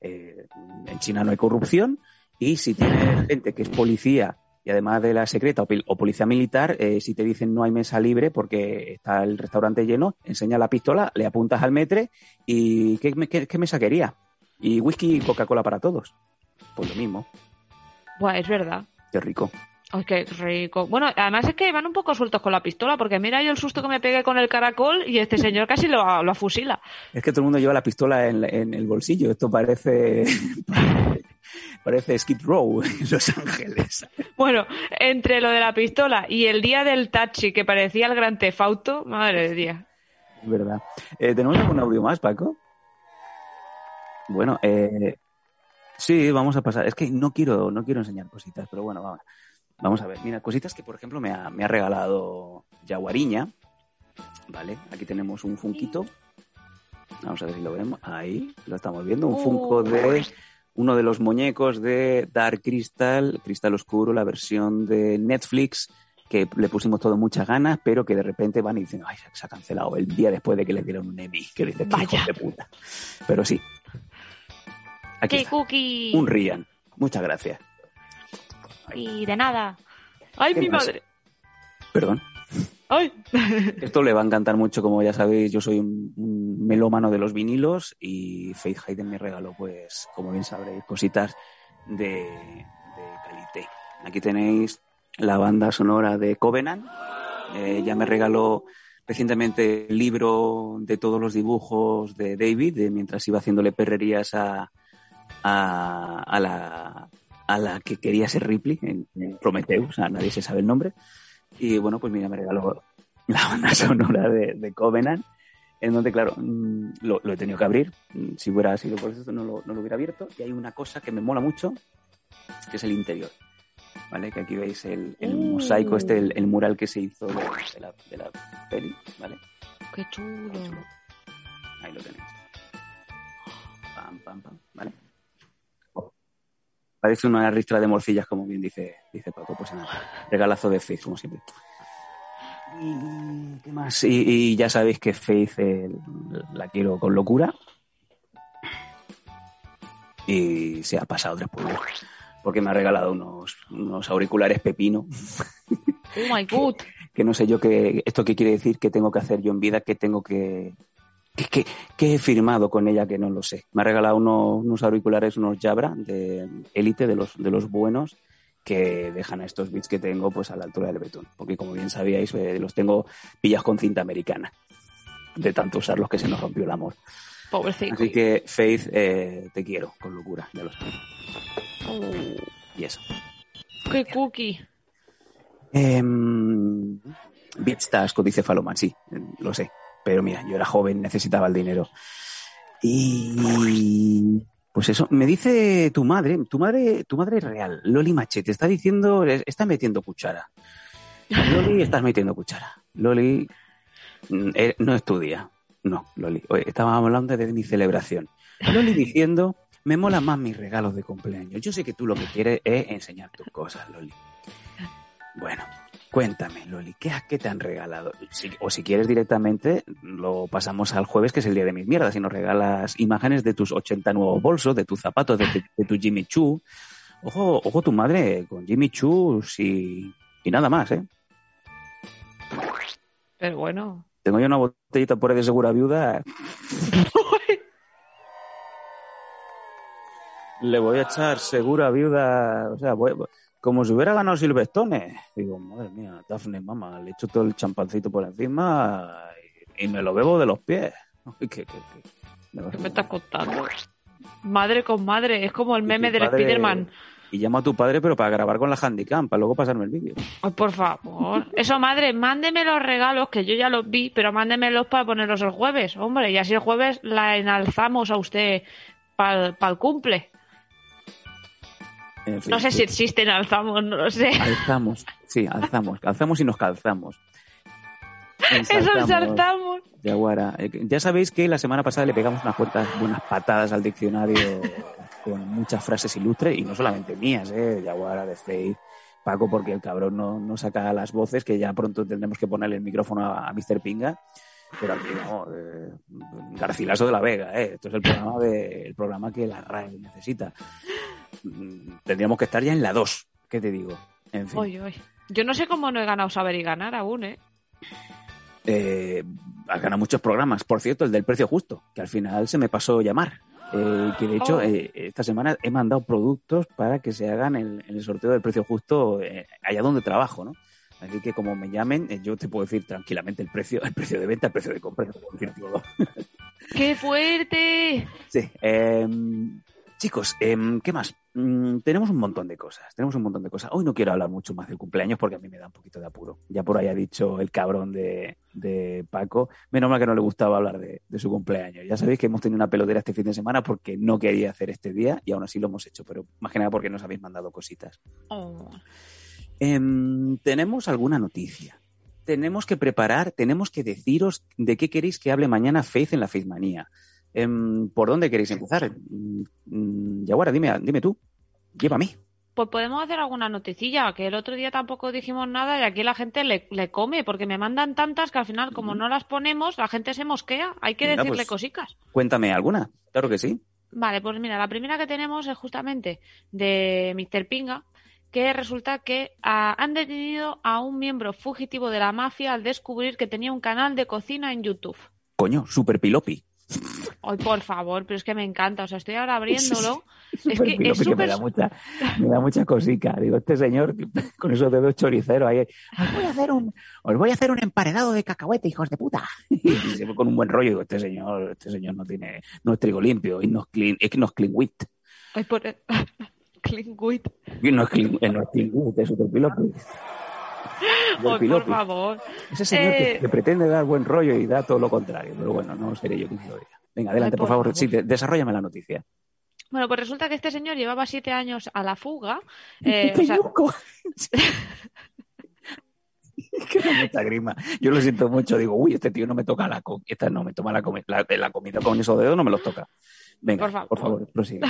eh, en China no hay corrupción y si tienes gente que es policía y además de la secreta o, policía militar, eh, si te dicen no hay mesa libre porque está el restaurante lleno, enseña la pistola, le apuntas al metre y ¿qué, me- qué- qué mesa quería? Y whisky y Coca-Cola para todos. Pues lo mismo. Buah, es verdad. Qué rico. Ay, qué rico. Bueno, además es que van un poco sueltos con la pistola, porque mira yo el susto que me pegué con el caracol y este señor casi lo, lo afusila. Es que todo el mundo lleva la pistola en, en el bolsillo. Esto parece. parece Skid Row en Los Ángeles. Bueno, entre lo de la pistola y el día del taxi que parecía el gran tefauto, madre de Dios. Es verdad. Eh, ¿Tenemos algún audio más, Paco? Bueno, eh, sí, vamos a pasar. Es que no quiero, no quiero enseñar cositas, pero bueno, vamos, vamos a ver. Mira, cositas que, por ejemplo, me ha, me ha regalado Yaguariña. Vale, aquí tenemos un funquito. Vamos a ver si lo vemos. Ahí, lo estamos viendo. Un funko de uno de los muñecos de Dark Crystal, Cristal Oscuro, la versión de Netflix que le pusimos todo muchas ganas, pero que de repente van y dicen, ay, se ha cancelado el día después de que le dieron un Emmy, que "Qué hijos de puta. Pero sí. Aquí ¡Qué está. cookie! Un Rian. Muchas gracias. Y de nada. ¡Ay, ¿Qué mi más? madre! Perdón. ¡Ay! Esto le va a encantar mucho, como ya sabéis, yo soy un, un melómano de los vinilos y Faith Hayden me regaló, pues, como bien sabréis, cositas de, de calité. Aquí tenéis la banda sonora de Covenant. Eh, ya me regaló recientemente el libro de todos los dibujos de David, de mientras iba haciéndole perrerías a, a, a la, a la que quería ser Ripley en, en Prometheus, a nadie se sabe el nombre. Y bueno, pues mira, me regaló la banda sonora de, de Covenant, en donde, claro, mm, lo, lo he tenido que abrir. Mm, Si hubiera sido por eso, no lo, no lo hubiera abierto. Y hay una cosa que me mola mucho, que es el interior. ¿Vale? Que aquí veis el, el Uh. mosaico, este, el, el mural que se hizo de, de la, de la peli, ¿vale? ¡Qué chulo! Ahí lo tenéis. Pam, pam, pam, ¿vale? Parece una ristra de morcillas, como bien dice, dice Paco, pues nada. Regalazo de Faith, como siempre. Y, ¿qué más? Y, y ya sabéis que Faith eh, la quiero con locura. Y se ha pasado tres pueblos. Porque me ha regalado unos, unos auriculares pepino ¡Oh, my God! que no sé yo qué, esto qué quiere decir, qué tengo que hacer yo en vida, qué tengo que, que he firmado con ella, que no lo sé. Me ha regalado unos, unos auriculares, unos Jabra de élite, de los, de los buenos, que dejan a estos bits que tengo pues a la altura del betún. Porque como bien sabíais, eh, los tengo pillas con cinta americana. De tanto usarlos que se nos rompió el amor. Pobrecito. Así que, Faith, eh, te quiero, con locura, ya lo sabes. Oh, Y eso. ¡Qué cookie! Eh, Beatstasco, dice Faloman, sí, lo sé. Pero mira, yo era joven, necesitaba el dinero. Y pues eso, me dice tu madre, tu madre, tu madre es real, Loli Machete, está diciendo, está metiendo cuchara. Loli, estás metiendo cuchara. Loli, mm, eh, no es tu día. No, Loli. Estábamos hablando de mi celebración. Loli diciendo, me mola más mis regalos de cumpleaños. Yo sé que tú lo que quieres es enseñar tus cosas, Loli. Bueno, cuéntame, Loli, ¿qué, qué te han regalado? Si- o si quieres directamente, lo pasamos al jueves, que es el día de mis mierdas, y nos regalas imágenes de tus 80 nuevos bolsos, de tus zapatos, de, tu- de tu Jimmy Choo. Ojo, ojo tu madre con Jimmy Choo y, y nada más, ¿eh? Pero bueno. Tengo yo una botellita por ahí de segura viuda. Le voy a echar segura viuda, o sea, voy- como si hubiera ganado Silvestones. Digo, madre mía, Daphne, mamá, le echo todo el champancito por encima y, y me lo bebo de los pies. Qué- qué- qué- me lo- ¿Qué me estás contando? Madre con madre, es como el meme del padre- Spiderman. Y llamo a tu padre, pero para grabar con la Handicam, para luego pasarme el vídeo. Ay, por favor. Eso, madre, mándeme los regalos, que yo ya los vi, pero mándemelos para ponerlos el jueves, hombre. Y así el jueves la enalzamos a usted para el cumple. En fin, No sé sí. si existe enalzamos, no lo sé. Alzamos, sí, alzamos, alzamos y nos calzamos. Eso ensalzamos. Yaguara. Eh, Ya sabéis que la semana pasada le pegamos unas cuantas buenas patadas al diccionario con muchas frases ilustres y no solamente mías, ¿eh? Yaguara, de Faith, Paco, porque el cabrón no, no saca las voces, que ya pronto tendremos que ponerle el micrófono a, a Mr. Pinga. Pero aquí, no, eh, Garcilaso de la Vega, ¿eh? Esto es el programa, de, el programa que la RAE necesita. Tendríamos que estar ya en la 2, ¿qué te digo? En fin. Oy, oy. Yo no sé cómo no he ganado saber y ganar aún, ¿eh? eh, has ganado muchos programas. Por cierto, el del precio justo, que al final se me pasó llamar. Eh, que de hecho, Oh. eh, esta semana he mandado productos para que se hagan en, en el sorteo del precio justo eh, allá donde trabajo, ¿no? Así que como me llamen, yo te puedo decir tranquilamente el precio, el precio de venta, el precio de compra, te puedo decir todo. ¡Qué fuerte! Sí. em, chicos, em, ¿qué más? Mm, tenemos un montón de cosas. Tenemos un montón de cosas. Hoy no quiero hablar mucho más del cumpleaños porque a mí me da un poquito de apuro. Ya por ahí ha dicho el cabrón de, de Paco. Menos mal que no le gustaba hablar de, de su cumpleaños. Ya sabéis que hemos tenido una pelotera este fin de semana porque no quería hacer este día y aún así lo hemos hecho. Pero más que nada porque nos habéis mandado cositas. Oh. Em, tenemos alguna noticia. Tenemos que preparar, tenemos que deciros de qué queréis que hable mañana Faith en la Faithmanía. Em, ¿Por dónde queréis empezar? Mm, mm, Yaguara, dime, dime tú. Mí. pues podemos hacer alguna noticilla, que el otro día tampoco dijimos nada y aquí la gente le, le come, porque me mandan tantas que al final, como no las ponemos, la gente se mosquea. Hay que Venga, decirle pues- cosicas. Cuéntame alguna. Claro que sí. Vale, pues mira, la primera que tenemos es justamente de Mr. Pinga, que resulta que ah, han detenido a un miembro fugitivo de la mafia al descubrir que tenía un canal de cocina en YouTube. Coño, super pilopi. Ay, por favor, pero es que me encanta. O sea, estoy ahora abriéndolo. es que es me da mucha, me da mucha cosica. Digo, este señor con esos dedos choriceros ahí. Os voy a hacer un, os voy a hacer un emparedado de cacahuete, hijos de puta. Y se fue con un buen rollo. Digo, este señor, este señor no tiene, no es trigo limpio, y no es clean, es que no es clean wit. Ay, por... Clean wit. Y no es clean, eh, no es clean wit, es por favor. Ese señor que, Eh, que pretende dar buen rollo y da todo lo contrario. Pero bueno, no seré yo quien lo diga. Venga, adelante, Ay, por por favor. favor. Sí, de- desarrollame la noticia. Bueno, pues resulta que este señor llevaba siete años a la fuga. eh, o sea, mucha grima. Yo lo siento mucho. Digo, uy, este tío no me toca la comida. Esta no me toma la, comi- la, la comida con esos dedos, no me los toca. Venga, Por favor. por favor, prosigue.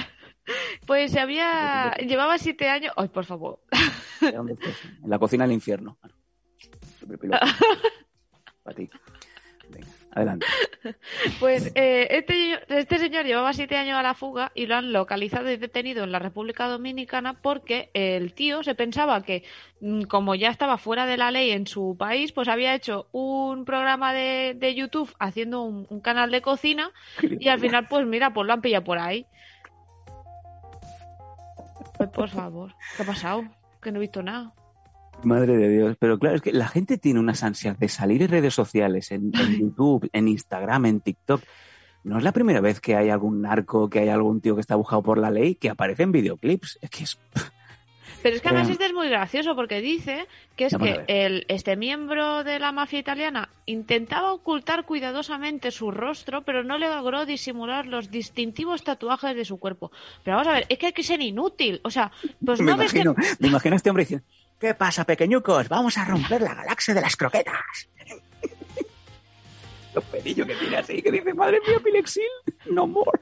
pues se había. Llevaba siete años. Ay, por favor. En la cocina del infierno. Para ti. Venga, adelante. Pues eh, este, este señor llevaba siete años a la fuga y lo han localizado y detenido en la República Dominicana porque el tío se pensaba que, mm, como ya estaba fuera de la ley en su país, pues había hecho un programa de, de YouTube haciendo un, un canal de cocina y al final, pues mira, pues lo han pillado por ahí. Pues por favor, ¿qué ha pasado? Que no he visto nada. Madre de Dios, pero claro, es que la gente tiene unas ansias de salir en redes sociales, en, en YouTube, en Instagram, en TikTok. No es la primera vez que hay algún narco, que hay algún tío que está buscado por la ley, que aparece en videoclips. Es que es... Pero es que además Vean. este es muy gracioso porque dice que es Vamos que el, este miembro de la mafia italiana intentaba ocultar cuidadosamente su rostro, pero no logró disimular los distintivos tatuajes de su cuerpo. Pero vamos a ver, es que hay que ser inútil. O sea, pues me, no ves que... imagino, me imagino a este hombre diciendo, ¿qué pasa, pequeñucos? Vamos a romper la galaxia de las croquetas. Los pelillos que tiene así, que dice, madre mía, Pilexil, no more.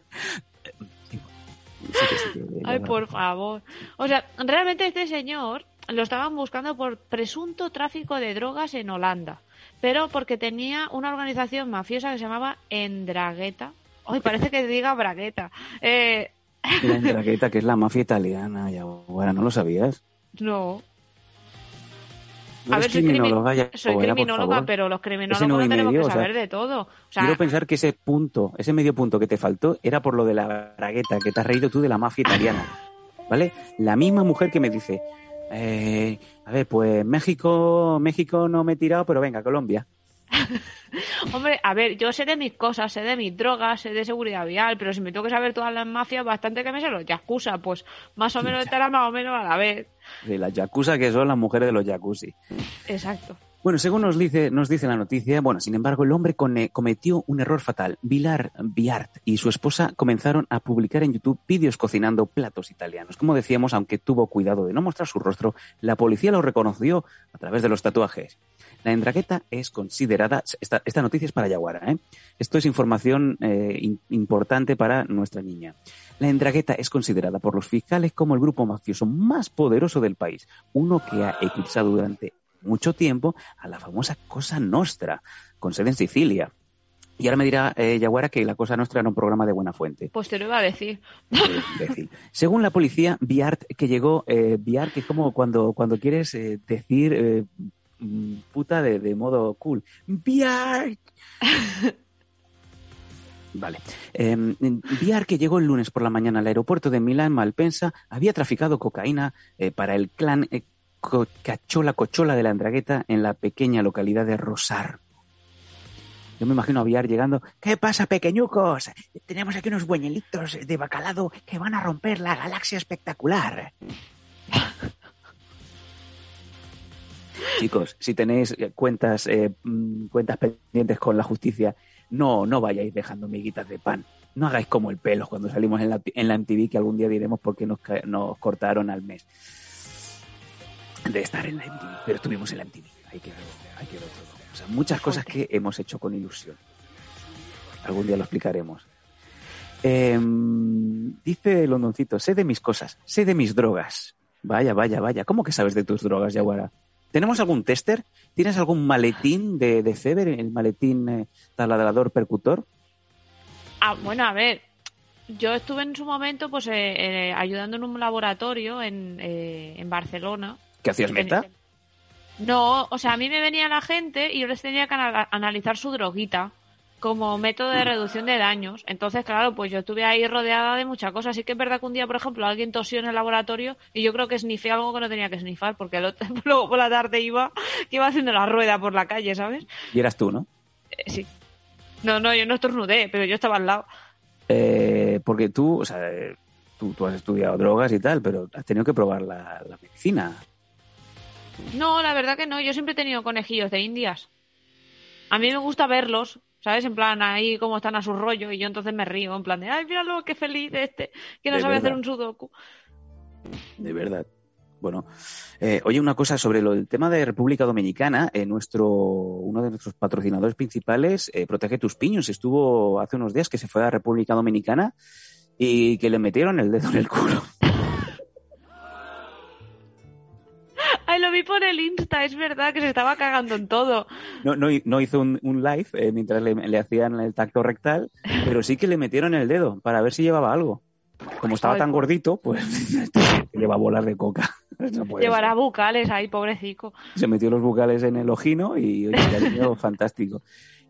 Sí, que Ay, por favor. O sea, realmente este señor lo estaban buscando por presunto tráfico de drogas en Holanda, pero porque tenía una organización mafiosa que se llamaba Endragueta. Ay, parece que diga Bragueta. Eh, La Endragueta, que es la mafia italiana, ya, bueno, ¿no lo sabías? no. ¿No A ver, soy, crimi- criminóloga, soy criminóloga, pero los criminólogos no tenemos medio, que o sea, saber de todo. O sea, Quiero pensar que ese punto, ese medio punto que te faltó, era por lo de la bragueta, que te has reído tú de la mafia italiana. ¿Vale? La misma mujer que me dice, eh, a ver, pues México, México no me he tirado, pero venga, Colombia. hombre, a ver, yo sé de mis cosas, sé de mis drogas, sé de seguridad vial, pero si me tengo que saber todas las mafias, bastante que me sé los yakuza, pues más o menos estará más o menos a la vez. De las yakuza, que son las mujeres de los jacuzzi. Exacto. Bueno, según nos dice, nos dice la noticia, bueno, sin embargo, el hombre cone- cometió un error fatal. Vilar Biart y su esposa comenzaron a publicar en YouTube vídeos cocinando platos italianos. Como decíamos, aunque tuvo cuidado de no mostrar su rostro, la policía lo reconoció a través de los tatuajes. La endragueta es considerada, esta, noticia es para Yaguara, ¿eh? esto es información eh, importante para nuestra niña. La endragueta es considerada por los fiscales como el grupo mafioso más poderoso del país, uno que ha eclipsado durante mucho tiempo a la famosa Cosa Nostra, con sede en Sicilia. Y ahora me dirá eh, Yaguara que la Cosa Nostra era un programa de buena fuente. Pues te lo iba a decir. Eh. Según la policía, Biart, que llegó, eh, Biart, que es como cuando, cuando quieres eh, decir eh, puta de, de modo cool. Biart. Vale. Eh, Biar, que llegó el lunes por la mañana al aeropuerto de Milán Malpensa, había traficado cocaína eh, para el clan Cachola Cochola de la Andragueta en la pequeña localidad de Rosar. Yo me imagino a Biar llegando. ¿Qué pasa, pequeñucos? Tenemos aquí unos buñuelitos de bacalado que van a romper la galaxia espectacular. Chicos, si tenéis eh, cuentas, eh, mm, cuentas pendientes con la justicia, no, no vayáis dejando miguitas de pan. No hagáis como el pelo cuando salimos en la, en la MTV, que algún día diremos por qué nos, nos cortaron al mes de estar en la MTV. Pero estuvimos en la MTV. Hay que verlo, hay que ver todo. O sea, muchas cosas que hemos hecho con ilusión. Algún día lo explicaremos. Em, dice Londoncito, sé de mis cosas, sé de mis drogas. Vaya, vaya, vaya. ¿Cómo que sabes de tus drogas, Yaguara? ¿Tenemos algún tester? ¿Tienes algún maletín de, de Feber, el maletín eh, taladrador percutor? Ah, bueno, a ver, yo estuve en su momento pues eh, eh, ayudando en un laboratorio en, eh, en Barcelona. ¿Qué hacías meta? No, o sea, a mí me venía la gente y yo les tenía que ana- analizar su droguita como método de reducción de daños. Entonces, claro, pues yo estuve ahí rodeada de muchas cosas. Así que es verdad que un día, por ejemplo, alguien tosió en el laboratorio y yo creo que snifé algo que no tenía que snifar porque el otro- luego por la tarde iba, iba haciendo la rueda por la calle, ¿sabes? Y eras tú, ¿no? Eh, sí. No, no, yo no estornudé, pero yo estaba al lado. Eh, porque tú, o sea, eh, tú, tú has estudiado drogas y tal, pero has tenido que probar la, la medicina. No, la verdad que no. Yo siempre he tenido conejillos de indias. A mí me gusta verlos, ¿sabes? En plan, ahí como están a su rollo y yo entonces me río, en plan de, ay, míralo, qué feliz este, que no De sabe hacer un sudoku. De verdad. Bueno, eh, oye, una cosa sobre lo, el tema de República Dominicana. eh, nuestro, uno de nuestros patrocinadores principales, eh, Protege tus piños, estuvo hace unos días que se fue a República Dominicana y que le metieron el dedo en el culo. Ay, lo vi por el Insta, es verdad que se estaba cagando en todo. No, no, no hizo un, un live eh, mientras le, le hacían el tacto rectal, pero sí que le metieron el dedo para ver si llevaba algo. Como estaba Ay, tan po- gordito, pues lleva bolas de coca. No Llevará ser. bucales ahí, pobrecito. Se metió los bucales en el ojino y oye, venido fantástico.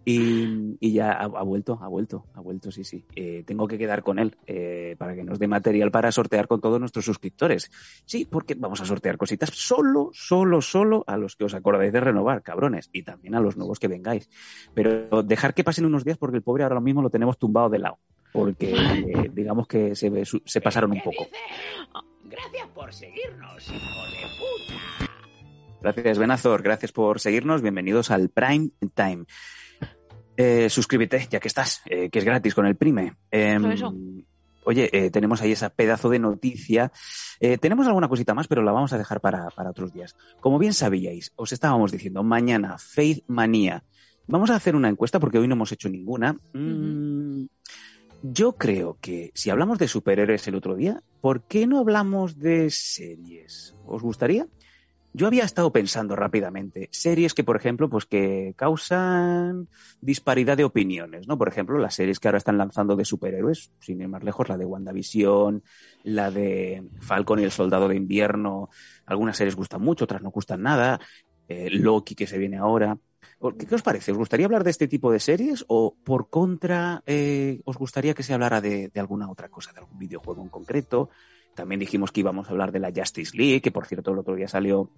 Y, y ya ha, ha vuelto, ha vuelto, ha vuelto, sí, sí. Eh, tengo que quedar con él eh, para que nos dé material para sortear con todos nuestros suscriptores. Sí, porque vamos a sortear cositas solo, solo, solo a los que os acordáis de renovar, cabrones, y también a los nuevos que vengáis. Pero dejar que pasen unos días porque el pobre ahora mismo lo tenemos tumbado de lado. Porque eh, digamos que se, se pasaron un poco. Gracias por seguirnos, hijo de puta. Gracias, Benazor. Gracias por seguirnos. Bienvenidos al Prime Time. Eh, suscríbete, ya que estás, eh, que es gratis con el Prime. Em, Eso. Oye, eh, tenemos ahí esa pedazo de noticia. Tenemos alguna cosita más, pero la vamos a dejar para, para otros días. Como bien sabíais, os estábamos diciendo, mañana, Faith Manía. Vamos a hacer una encuesta porque hoy no hemos hecho ninguna. Mm, Yo creo que si hablamos de superhéroes el otro día, ¿por qué no hablamos de series? ¿Os gustaría? Yo había estado pensando rápidamente series que, por ejemplo, pues que causan disparidad de opiniones, ¿no? Por ejemplo, las series que ahora están lanzando de superhéroes, sin ir más lejos, la de WandaVision, la de Falcon y el Soldado de Invierno, algunas series gustan mucho, otras no gustan nada, eh, Loki que se viene ahora. ¿Qué, os parece? ¿Os gustaría hablar de este tipo de series o por contra eh, os gustaría que se hablara de alguna otra cosa, de algún videojuego en concreto? También dijimos que íbamos a hablar de la Justice League, que por cierto el otro día salió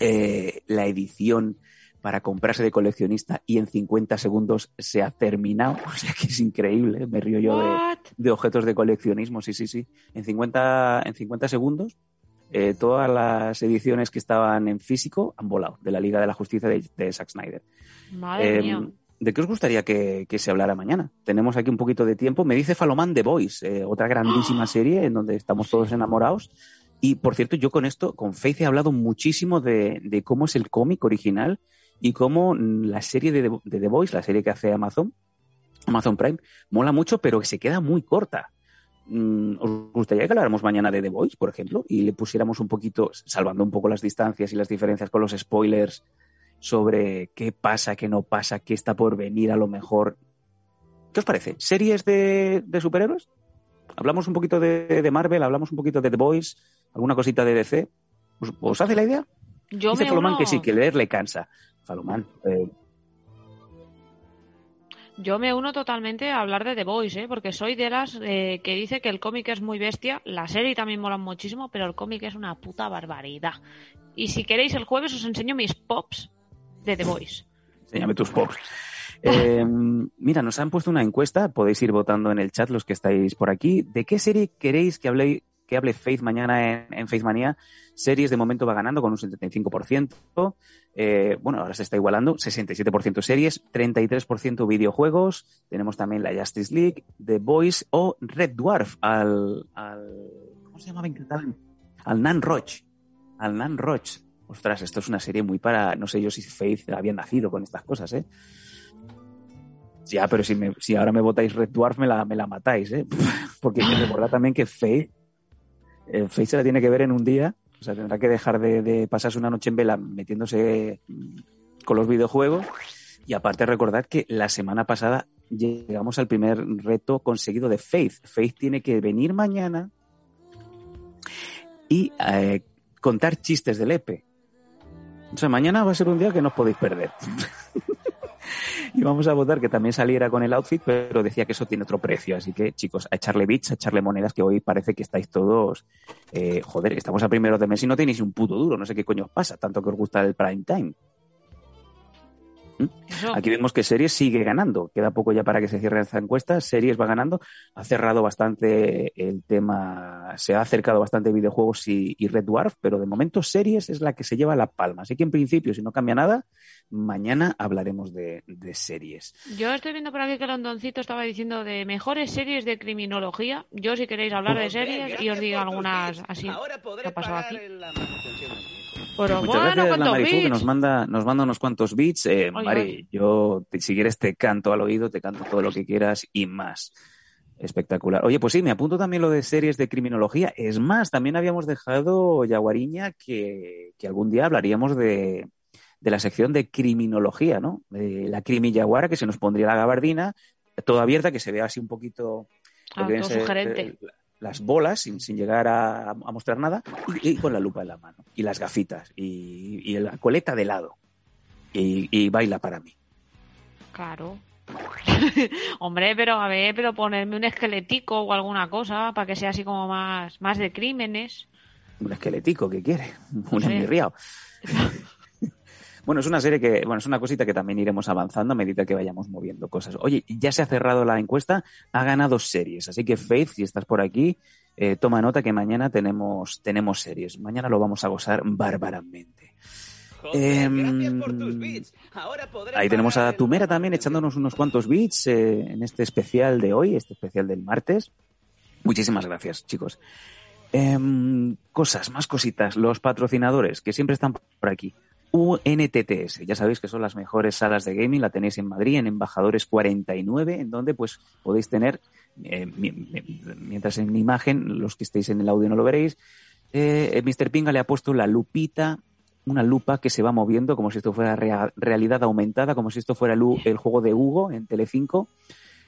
eh, la edición para comprarse de coleccionista y en 50 segundos se ha terminado. O sea que es increíble, me río yo de, objetos de coleccionismo, sí, sí, sí. En 50, en 50 segundos, eh, todas las ediciones que estaban en físico han volado de la Liga de la Justicia de, de Zack Snyder. Madre Eh, mía. ¿De qué os gustaría que, que se hablara mañana? Tenemos aquí un poquito de tiempo. Me dice Falomán The Boys, eh, otra grandísima serie en donde estamos todos enamorados. Y por cierto, yo con esto, con Faith, he hablado muchísimo de, de cómo es el cómic original y cómo la serie de, The- de The Boys, la serie que hace Amazon, Amazon Prime, mola mucho, pero que se queda muy corta. Mm, ¿Os gustaría que habláramos mañana de The Voice, por ejemplo, y le pusiéramos un poquito, salvando un poco las distancias y las diferencias con los spoilers, sobre qué pasa, qué no pasa, qué está por venir a lo mejor? ¿Qué os parece? ¿Series de, de superhéroes? ¿Hablamos un poquito de, de Marvel? ¿Hablamos un poquito de The Voice? ¿Alguna cosita de DC? ¿Os, os hace la idea? Yo Dice Falomán uno- que sí, que leer le cansa. Falomán, eh, Yo me uno totalmente a hablar de The Boys, ¿eh? porque soy de las eh, que dice que el cómic es muy bestia, la serie también mola muchísimo, pero el cómic es una puta barbaridad. Y si queréis el jueves os enseño mis pops de The Boys. Enséñame tus pops. Eh, mira, nos han puesto una encuesta, podéis ir votando en el chat los que estáis por aquí. ¿De qué serie queréis que hable, que hable Faith mañana en, en Faith Manía? Series de momento va ganando con un 75%. Eh, bueno, ahora se está igualando. 67% series, 33% videojuegos. Tenemos también la Justice League, The Boys o Red Dwarf al, al ¿cómo se llamaba? Al Nan Roch. Al Nan Roch. Ostras, esto es una serie muy para. No sé yo si Faith había nacido con estas cosas, ¿eh? Ya, pero si, ahora me votáis Red Dwarf, me la, me la matáis, ¿eh? Porque hay que recordar también que Faith, eh, Faith se la tiene que ver en un día. O sea, tendrá que dejar de, de pasarse una noche en vela metiéndose mm, con los videojuegos. Y aparte recordad que la semana pasada llegamos al primer reto conseguido de Faith. Faith tiene que venir mañana y eh, contar chistes del EPE. O sea, mañana va a ser un día que no os podéis perder. y vamos a votar que también saliera con el outfit, pero decía que eso tiene otro precio. Así que, chicos, a echarle bits, a echarle monedas, que hoy parece que estáis todos. eh, joder, estamos a primeros de mes y no tenéis un puto duro. No sé qué coño os pasa, tanto que os gusta el prime time. Eso. Aquí vemos que Series sigue ganando. Queda poco ya para que se cierre esta encuesta. Series va ganando. Ha cerrado bastante el tema. Se ha acercado bastante videojuegos y, y Red Dwarf, pero de momento Series es la que se lleva la palma. Así que en principio, si no cambia nada, mañana hablaremos de, de Series. Yo estoy viendo por aquí que Londoncito estaba diciendo de mejores series de criminología. Yo, si queréis hablar de series, y os digo algunas así. Ahora ¿Qué podré ha pasado pagar aquí? la. Pero Muchas bueno, gracias, la ¿cuántos Marifu, que nos manda, nos manda unos cuantos beats. Eh, Oye, Mari, oye. yo, si quieres, te canto al oído, te canto todo lo que quieras y más. Espectacular. Oye, pues sí, me apunto también lo de series de criminología. Es más, también habíamos dejado, Yaguariña, que, que algún día hablaríamos de, de la sección de criminología, ¿no? De la crimi yaguara, que se nos pondría la gabardina, toda abierta, que se vea así un poquito Ah, todo sugerente. Las bolas sin, sin llegar a, a mostrar nada y, y con la lupa en la mano y las gafitas y, y la coleta de lado y, y baila para mí. Claro. Hombre, pero a ver, pero ponerme un esqueletico o alguna cosa para que sea así como más, más de crímenes. Un esqueletico que quiere, un Sí. Bueno, es una serie que, bueno, es una cosita que también iremos avanzando a medida que vayamos moviendo cosas. Oye, ya se ha cerrado la encuesta, ha ganado series, así que Faith, si estás por aquí, eh, toma nota que mañana tenemos, tenemos series. Mañana lo vamos a gozar bárbaramente. Joder, Em, gracias por tus bits. Ahora podré Ahí tenemos a Tumera también echándonos unos cuantos beats eh, en este especial de hoy, este especial del martes. Muchísimas gracias, chicos. Em, cosas, más cositas. Los patrocinadores que siempre están por aquí. UNTTS, ya sabéis que son las mejores salas de gaming, la tenéis en Madrid, en Embajadores 49, en donde pues podéis tener, eh, mi- mi- mientras en imagen, los que estéis en el audio no lo veréis, eh, Mr. Pinga le ha puesto la lupita, una lupa que se va moviendo como si esto fuera rea- realidad aumentada, como si esto fuera el juego de Hugo en Telecinco.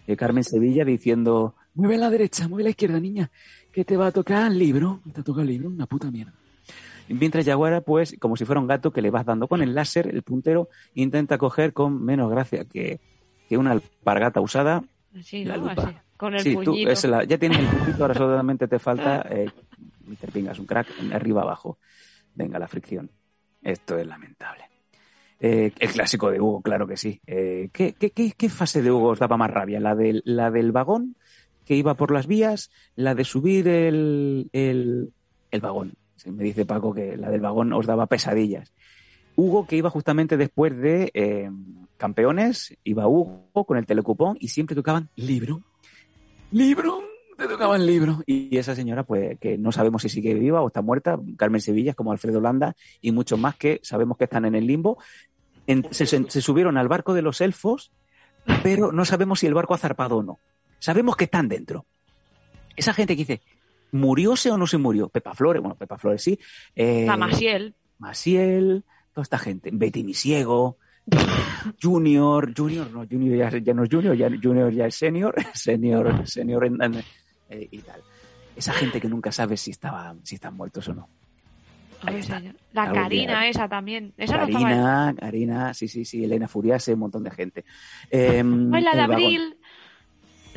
Eh, Carmen Sevilla diciendo, mueve a la derecha, mueve a la izquierda, niña, que te va a tocar el libro, te toca el libro, una puta mierda. Mientras Yaguara, pues, como si fuera un gato que le vas dando con el láser, el puntero, intenta coger con menos gracia que, que una alpargata usada. Así, La. Así, con el sí, tú, puñito. es la- ya tienes el puntito, ahora solamente te falta, eh, Mr. Pinga es un crack, arriba abajo. Venga, la fricción. Esto es lamentable. Eh, el clásico de Hugo, claro que sí. Eh, ¿qué, qué, qué, qué fase de Hugo os daba más rabia? ¿La del, la del vagón que iba por las vías? ¿La de subir el, el, el vagón? Me dice Paco que la del vagón os daba pesadillas. Hugo, que iba justamente después de eh, Campeones, iba Hugo con el telecupón y siempre tocaban libro. Libro, te tocaban libro. Y esa señora, pues, que no sabemos si sigue viva o está muerta, Carmen Sevilla, como Alfredo Landa y muchos más que sabemos que están en el limbo. En- se- se subieron al barco de los elfos, pero no sabemos si el barco ha zarpado o no. Sabemos que están dentro. Esa gente que dice, ¿murióse o no se murió? Pepa Flores, bueno, Pepa Flores sí. Eh, La Masiel. Maciel, toda esta gente. Betty Misiego, Junior, Junior, no, Junior ya, ya no es Junior, ya, Junior ya es Senior, Senior, Senior en- en- eh, y tal. Esa gente que nunca sabe si, estaba, si están muertos o no. Ay. La Algún Karina día. esa también. Esa no estaba. Karina, Karina, sí, sí, sí, Elena Furiase, un montón de gente. Eh, Ay, la de vagón. Abril.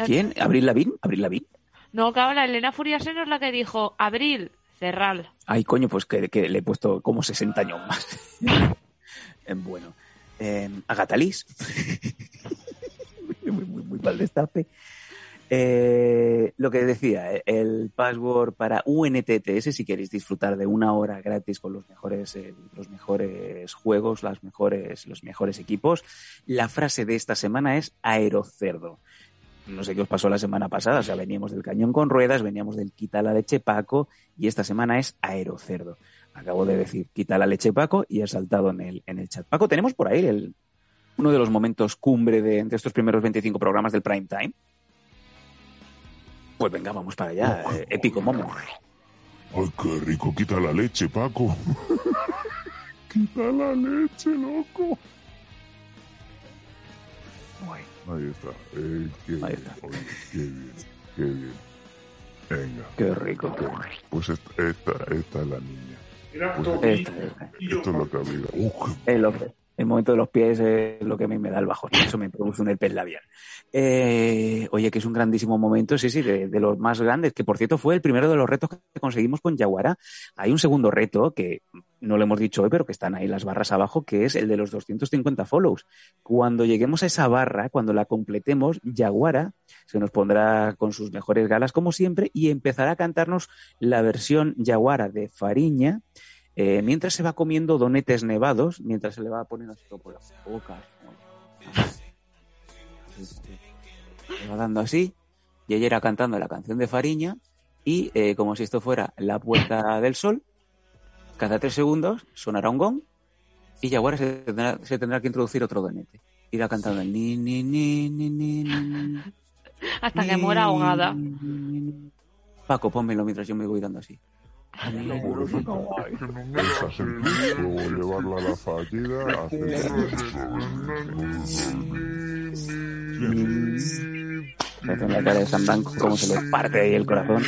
¿Quién? ¿Abril Lavín? ¿Abril Lavín? No, claro, la Elena Furiaseno es la que dijo Abril, Cerral. Ay, coño, pues que, que le he puesto como 60 años más. Bueno, eh, Agatha Liz. muy, muy, muy mal destape. Eh, lo que decía, el password para UNTTS, si queréis disfrutar de una hora gratis con los mejores, eh, los mejores juegos, las mejores, los mejores equipos, la frase de esta semana es aerocerdo. No sé qué os pasó la semana pasada, o sea, veníamos del cañón con ruedas, veníamos del quita la leche Paco, y esta semana es aerocerdo. Acabo de decir quita la leche Paco y he saltado en el, en el chat. Paco, tenemos por ahí el, uno de los momentos cumbre de, de estos primeros 25 programas del prime time. Pues venga, vamos para allá. eh, épico moment. Ay, qué rico, quita la leche, Paco. quita la leche, loco. Ahí está. Eh, qué, Ahí bien, está. oye, qué bien, qué bien. Venga. Qué rico. ok. Pues esta, esta, esta es la niña. Este, Esto es lo que había. Uh, qué- el, el momento de los pies es lo que a mí me da el bajón. Eso me produce un herpes labial. Eh, oye, que es un grandísimo momento, sí, sí, de, de los más grandes, que por cierto fue el primero de los retos que conseguimos con Yaguara. Hay un segundo reto que no lo hemos dicho hoy, pero que están ahí las barras abajo, que es el de los 250 follows. Cuando lleguemos a esa barra, cuando la completemos, Yaguara se nos pondrá con sus mejores galas, como siempre, y empezará a cantarnos la versión Yaguara de Fariña, eh, mientras se va comiendo donetes nevados, mientras se le va poniendo así por la boca. Se va dando así, y ella irá cantando la canción de Fariña, y eh, como si esto fuera la puerta del sol, cada tres segundos sonará un gong, y Yaguara se tendrá, se tendrá que introducir otro donete. Irá cantando el ni, ni, ni, ni, ni, ni, Hasta que muera ahogada. Paco, pónmelo mientras yo me voy dando así. Esa sentir, luego llevarla a la fallida, Me hace la cara de San Blanco, como se le parte ahí el corazón.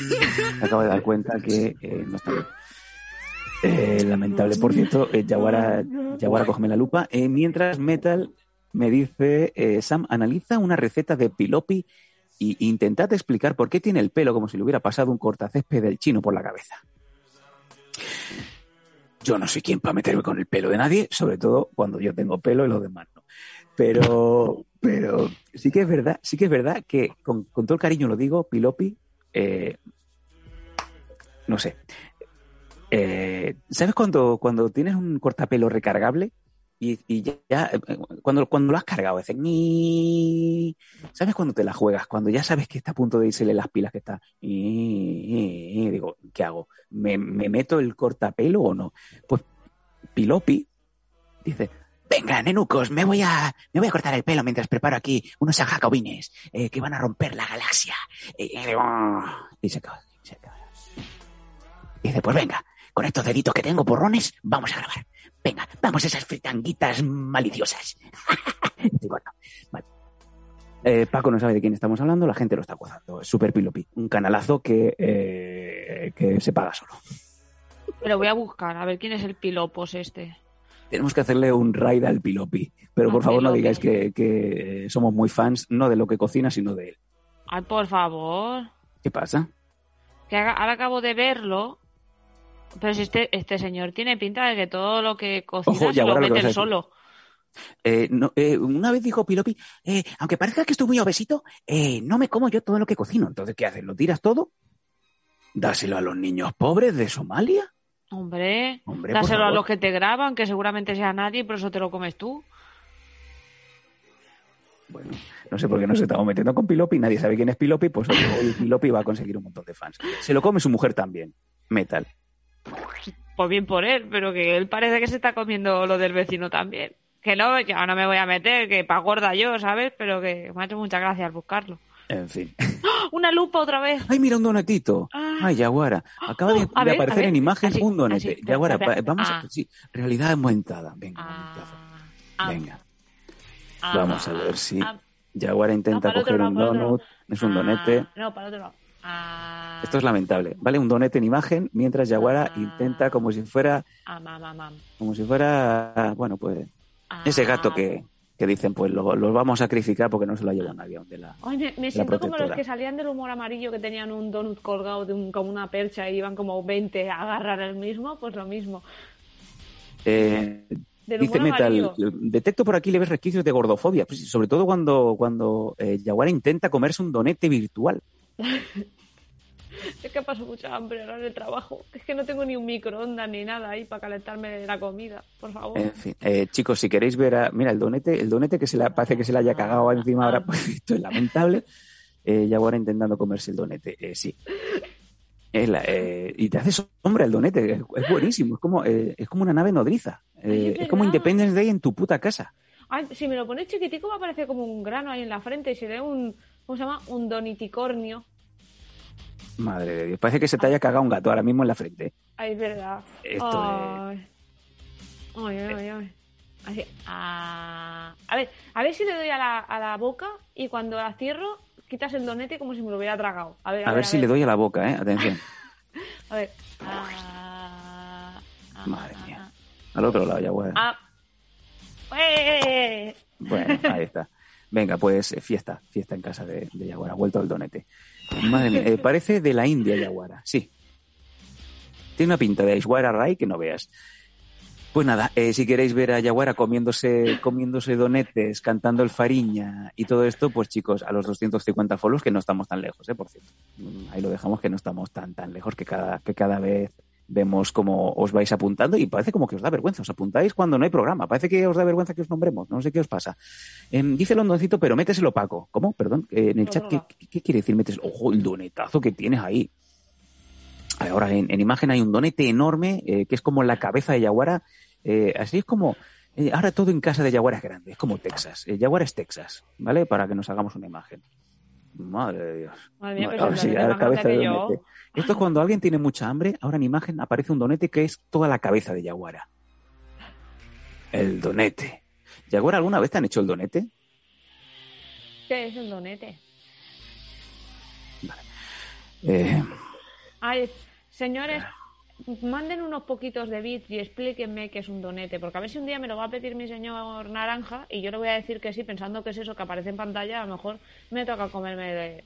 Me acabo de dar cuenta que eh, no está bien. Eh, lamentable, por cierto, eh, Yaguara, Yaguara, cógeme la lupa. Eh, mientras Metal me dice, eh, Sam, analiza una receta de pilopi y intentad explicar por qué tiene el pelo como si le hubiera pasado un cortacésped del chino por la cabeza. Yo no soy quien para meterme con el pelo de nadie, sobre todo cuando yo tengo pelo y los demás no. Pero, pero sí que es verdad, sí que es verdad que con, todo el cariño lo digo, Pilopi, eh, no sé. Eh, ¿Sabes cuando, cuando tienes un cortapelo recargable y, ya, ya, eh, cuando, cuando lo has cargado, dices, "Ni". ¿sabes cuando te la juegas? Cuando ya sabes que está a punto de irsele las pilas, que está, y, digo, ¿qué hago? ¿Me, ¿Me meto el cortapelo o no? Pues Pilopi dice, venga, nenucos, me voy a, me voy a cortar el pelo mientras preparo aquí unos jacobines eh, que van a romper la galaxia. Y, se acaba. Y dice, pues venga, con estos deditos que tengo porrones, vamos a grabar. Venga, vamos a esas fritanguitas maliciosas. Vale. Eh, Paco no sabe de quién estamos hablando, la gente lo está gozando. Es Super Pilopi, un canalazo que, eh, que se paga solo. Pero voy a buscar, a ver quién es el pilopos este. Tenemos que hacerle un raid al Pilopi. Pero por favor no digáis que, que somos muy fans, no de lo que cocina, sino de él. Ay, por favor. ¿Qué pasa? Que ahora acabo de verlo. Pero si este, este señor tiene pinta de que todo lo que cocina Ojo, se lo mete él solo. Eh, no, eh, una vez dijo Pilopi, eh, aunque parezca que estoy muy obesito, eh, no me como yo todo lo que cocino. Entonces, ¿qué haces? ¿Lo tiras todo? ¿Dáselo a los niños pobres de Somalia? Hombre, Hombre, dáselo a los que te graban, que seguramente sea nadie y por eso te lo comes tú. Bueno, no sé por qué nos estamos metiendo con Pilopi, nadie sabe quién es Pilopi, pues hoy Pilopi va a conseguir un montón de fans. Se lo come su mujer también, Metal. Pues bien por él, pero que él parece que se está comiendo lo del vecino también. Que no, yo no me voy a meter, que pa' gorda yo, ¿sabes? Pero que me ha hecho mucha gracia al buscarlo. En fin. ¡Ah! ¡Una lupa otra vez! ¡Ay, mira un donetito! Ah. ¡Ay, Yaguara! Acaba de, Oh, a de ver, a aparecer en imagen Así, un donete. así, Yaguara, va- vamos a... ah. Sí, realidad aumentada. Venga, Ah, venga. ah, Vamos a ver si ah. Yaguara intenta No, otro coger un donut. Es un Ah, donete. No, para otro lado. Ah, Esto es lamentable. ¿Vale? Un donete en imagen mientras Yaguara intenta como si fuera... ah, mam, mam, mam. Como si fuera... Bueno, pues... Ese gato Ah. que, que dicen, pues lo- los vamos a sacrificar porque no se lo ha llevado nadie de la... Ay, me, siento como los que salían del humor amarillo que tenían un donut colgado de un, como una percha y iban como 20 a agarrar el mismo, pues lo mismo. Eh, Del dice Metal, detecto por aquí leves resquicios de gordofobia, pues, sobre todo cuando, cuando eh, Yaguara intenta comerse un donete virtual. Es que paso mucha hambre ahora en el trabajo. Es que no tengo ni un microondas ni nada ahí para calentarme la comida, por favor. En fin, eh, chicos, si queréis ver a... Mira, el donete, el donete que se le parece que se le haya cagado encima ahora, pues esto es lamentable. Eh, Yaguara intentando comerse el donete, eh, sí. Es la- eh, y te hace sombra el donete, es, es buenísimo, es como, eh, es como una nave nodriza. Es como. Independence Day en tu puta casa. Ay, si me lo pones chiquitico va a parecer como un grano ahí en la frente y se ve un, ¿cómo se llama? Un doniticornio. Madre de Dios. Parece que se te haya cagado un gato ahora mismo en la frente. Ay, es verdad. Esto ay. Ay, ay, ay. Así, ah. A ver, a ver si le doy a la, a la boca y cuando la cierro quitas el donete como si me lo hubiera tragado. A ver, A ver si le doy a la boca, ¿eh? Atención. A ver. Ah, ah, Madre mía. Al otro lado, Yaguara. Ah. ¡Eh! Bueno, ahí está. Venga, pues eh, fiesta, fiesta en casa de, de Yaguara. Vuelto al donete. Madre mía, eh, parece de la India Yaguara, sí. Tiene una pinta de Aishwara Rai que no veas. Pues nada, eh, si queréis ver a Yaguara comiéndose, comiéndose donetes, cantando el fariña y todo esto, pues chicos, a los 250 follows, que no estamos tan lejos, ¿eh? por cierto. Mm, Ahí lo dejamos, que no estamos tan, tan lejos, que cada, que cada vez vemos cómo os vais apuntando y parece como que os da vergüenza. Os apuntáis cuando no hay programa. Parece que os da vergüenza que os nombremos. No sé qué os pasa. Em, dice Londoncito, pero méteselo Paco. ¿Cómo? Perdón. Eh, en el chat, ¿qué, qué- qué quiere decir metes? Ojo, el donetazo que tienes ahí. Ahora, en, en imagen hay un donete enorme, eh, que es como la cabeza de Yaguara. Eh, así es como... ahora todo en casa de Yaguara es grande, es como Texas. Yaguara es Texas, ¿vale? Para que nos hagamos una imagen. Madre de Dios. Madre mía, Madre- cabeza de donete. Esto es cuando alguien tiene mucha hambre, ahora en imagen aparece un donete que es toda la cabeza de Yaguara. El donete. ¿Yaguara alguna vez te han hecho el donete? ¿Qué es el donete? Eh, Ay, señores, manden unos poquitos de bits y explíquenme qué es un donete, porque a ver si un día me lo va a pedir mi señor naranja y yo le voy a decir que sí, pensando que es eso que aparece en pantalla, a lo mejor me toca comerme de,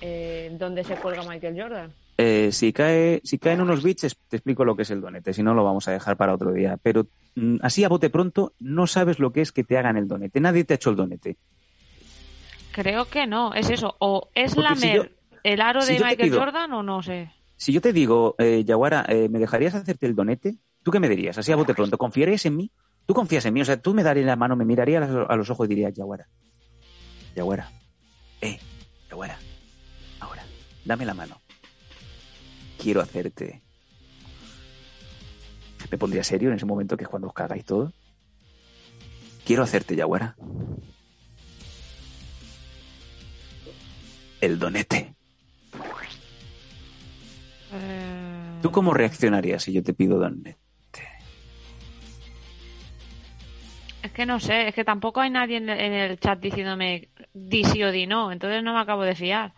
eh, donde se cuelga Michael Jordan. eh, si, cae, si caen unos bits, te explico lo que es el donete. Si no, lo vamos a dejar para otro día. Pero mm, así a bote pronto, no sabes lo que es que te hagan el donete. Nadie te ha hecho el donete. Creo que no, es eso, o es Porque si lamer yo- el aro si de Michael pido- Jordan o no sé. Si yo te digo, eh, Yaguara, eh, ¿me dejarías hacerte el donete? ¿Tú qué me dirías? Así a bote pronto. ¿Confiarías en mí? ¿Tú confías en mí? O sea, tú me darías la mano, me mirarías a los- ojos y dirías, Yaguara, Yaguara, eh, Yaguara, ahora, dame la mano. Quiero hacerte. Me pondría serio en ese momento que es cuando os cagáis todo. Quiero hacerte, Yaguara. El donete. ¿Tú cómo reaccionarías si yo te pido donete? Es que no sé, es que tampoco hay nadie en, el chat diciéndome di sí o di no, entonces no me acabo de fiar.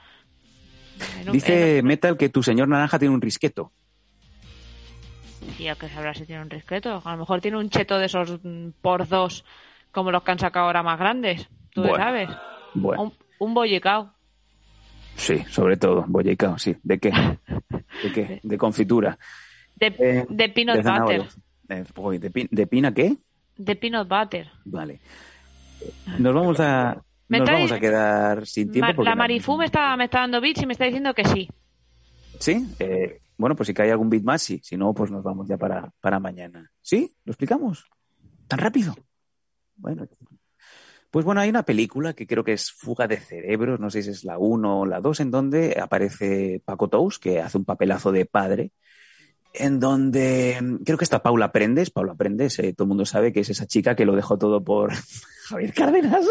Un- Dice Metal que tu señor naranja tiene un risqueto. en- Tío, que sabrá si tiene un risqueto. A lo mejor tiene un cheto de esos mm, por dos, como los que han sacado ahora más grandes. Tú Bueno, sabes. Bueno, Un, un bollicao. sí, sobre todo, bollicao, sí. ¿De qué? ¿De qué? De confitura. De, Eh, de peanut de butter. Eh, ¿de, pi- de pina qué? De peanut butter. Vale. Nos vamos a, nos vamos a quedar sin tiempo. La no- Marifú me está, me está dando bits y me está diciendo que sí. ¿Sí? Eh, bueno, pues si cae algún bit más, sí. Si no, pues nos vamos ya para, para mañana. ¿Sí? ¿Lo explicamos? ¿Tan rápido? Bueno. Pues bueno, hay una película que creo que es Fuga de Cerebros, no sé si es la 1 o la 2, en donde aparece Paco Tous, que hace un papelazo de padre, en donde mm, creo que está Paula Prendes. Paula Prendes, eh, todo el mundo sabe que es esa chica que lo dejó todo por Javier Cárdenas.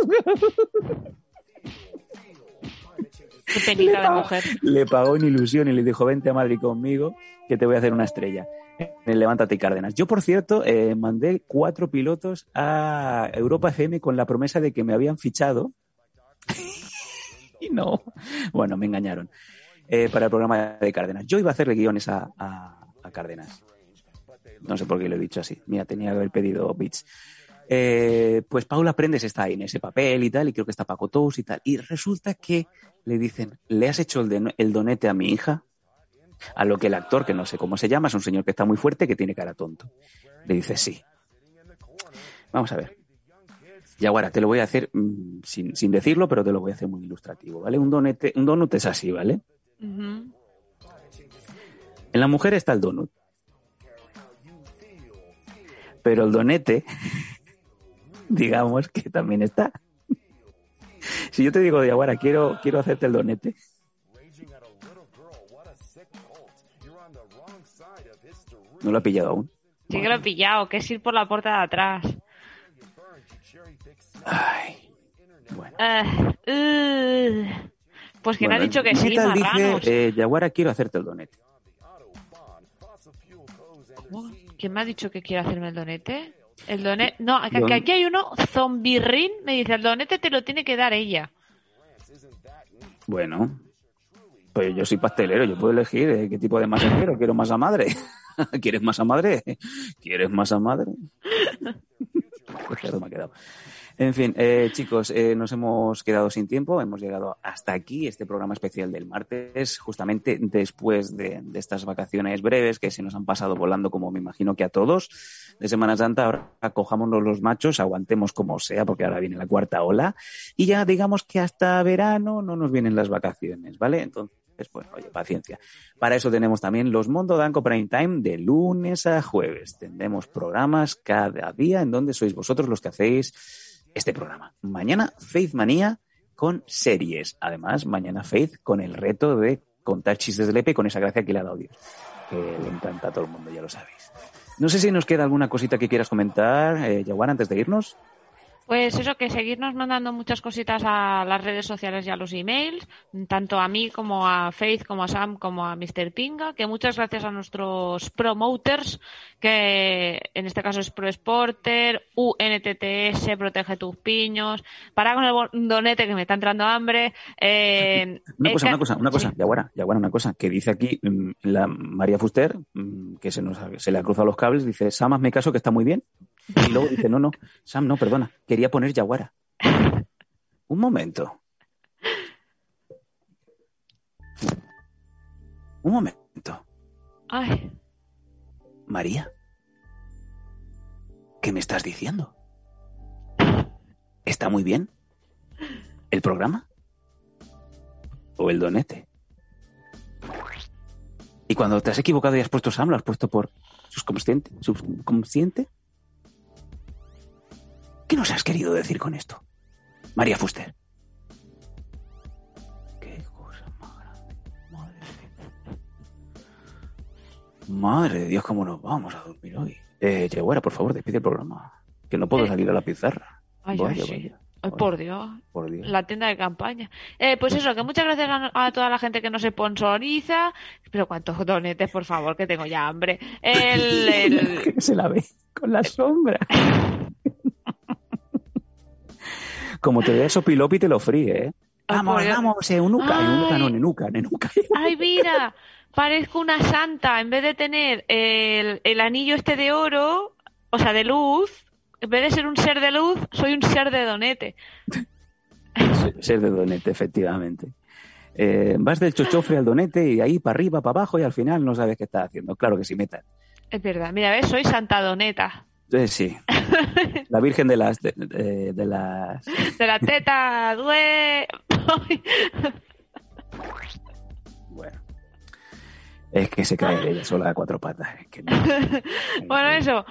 Qué de mujer. le pagó en ilusión y le dijo, vente a Madrid conmigo, que te voy a hacer una estrella. En el Levántate Cárdenas. Yo, por cierto, eh, mandé cuatro pilotos a Europa FM con la promesa de que me habían fichado. y no. Bueno, me engañaron. Eh, para el programa de Cárdenas. Yo iba a hacerle guiones a, a- a Cárdenas. No sé por qué lo he dicho así. Mira, tenía que haber pedido bits. Eh, pues Paula Prendes está ahí en ese papel y tal, y creo que está Paco Tous y tal. Y resulta que le dicen, ¿le has hecho el, de- el donete a mi hija? A lo que el actor, que no sé cómo se llama, es un señor que está muy fuerte, que tiene cara tonto. Le dice, sí. Vamos a ver. Y ahora te lo voy a hacer mm, sin, sin decirlo, pero te lo voy a hacer muy ilustrativo, ¿vale? Un donete, un donut es así, ¿vale? En la mujer está el donut. Pero el donete, digamos que también está. Si yo te digo, Diaguara, quiero, quiero hacerte el donete. No lo ha pillado aún. Sí que lo he pillado, que es ir por la puerta de atrás. Ay, bueno. Ah, uh. Pues quien Bueno, ha dicho que sí, dice, eh, Yaguara, quiero hacerte el donete. ¿Quién me ha dicho que quiere hacerme el donete? El donete. No, que, que aquí hay uno, Zombirrin, me dice, el donete te lo tiene que dar ella. Bueno, pues yo soy pastelero, yo puedo elegir eh, qué tipo de masa quiero. Quiero masa madre. ¿Quieres masa madre? ¿Quieres masa madre? Qué cerdo me ha quedado. En fin, eh, chicos, eh, nos hemos quedado sin tiempo. Hemos llegado hasta aquí, este programa especial del martes, justamente después de, de estas vacaciones breves que se nos han pasado volando, como me imagino que a todos, de Semana Santa. Ahora cojámonos los machos, aguantemos como sea, porque ahora viene la cuarta ola. Y ya digamos que hasta verano no nos vienen las vacaciones, ¿vale? Entonces, pues, oye, paciencia. Para eso tenemos también los Mondo Danco Prime Time de lunes a jueves. Tendremos programas cada día en donde sois vosotros los que hacéis este programa. Mañana Faith Manía con series. Además, mañana Faith con el reto de contar chistes de Lepe con esa gracia que le ha dado Dios. Que le encanta a todo el mundo, ya lo sabéis. No sé si nos queda alguna cosita que quieras comentar, eh, antes de irnos. Pues eso, que seguirnos mandando muchas cositas a las redes sociales y a los emails, tanto a mí como a Faith, como a Sam, como a Mr. Pinga, que muchas gracias a nuestros promoters, que en este caso es ProSporter, UNTTS, Protege tus piños, para con el donete que me está entrando hambre. eh, Una cosa, una cosa, una cosa, sí. Yaguara, Yaguara, una cosa, que dice aquí mm, la María Fuster, mm, que se nos se le ha cruzado los cables, dice, Sam, hazme caso que está muy bien. Y luego dice, no, no, Sam, no, perdona, quería poner Yaguara. Un momento. Un momento. Ay, María, ¿qué me estás diciendo? ¿Está muy bien? ¿El programa? ¿O el donete? Y cuando te has equivocado y has puesto Sam, lo has puesto por subconsciente. subconsciente? ¿Qué nos has querido decir con esto? María Fuster. Qué cosa más grande. Madre de Dios. Madre de Dios, cómo nos vamos a dormir hoy. Eh, Yeguara, por favor, despide el programa. Que no puedo Eh. salir a la pizarra. ay, Vaya, ay, sí. vaya, Ay, vaya, por Dios. por Dios. La tienda de campaña. Eh, pues eso, que muchas gracias a, a toda la gente que nos sponsoriza. Pero cuántos donetes, por favor, que tengo ya hambre. El, el- Se la ve con la sombra. Como te vea sopilopi, te lo fríe, ¿eh? Ay, Vamos, vamos, eunuca, eunuca, no, Ay. nenuca, nenuca. Ay, mira, parezco una santa. En vez de tener el, el anillo este de oro, o sea, de luz, en vez de ser un ser de luz, soy un ser de donete. Ser de donete, efectivamente. Eh, vas del chochofre al donete y ahí para arriba, para abajo y al final no sabes qué estás haciendo. Claro que sí, meta. Es verdad, mira, ves, soy santa doneta. Eh, sí. La Virgen de las... De, de- de las... De la teta, due. Bueno. Es que se cae de ella sola a cuatro patas. es que no. Bueno, eso.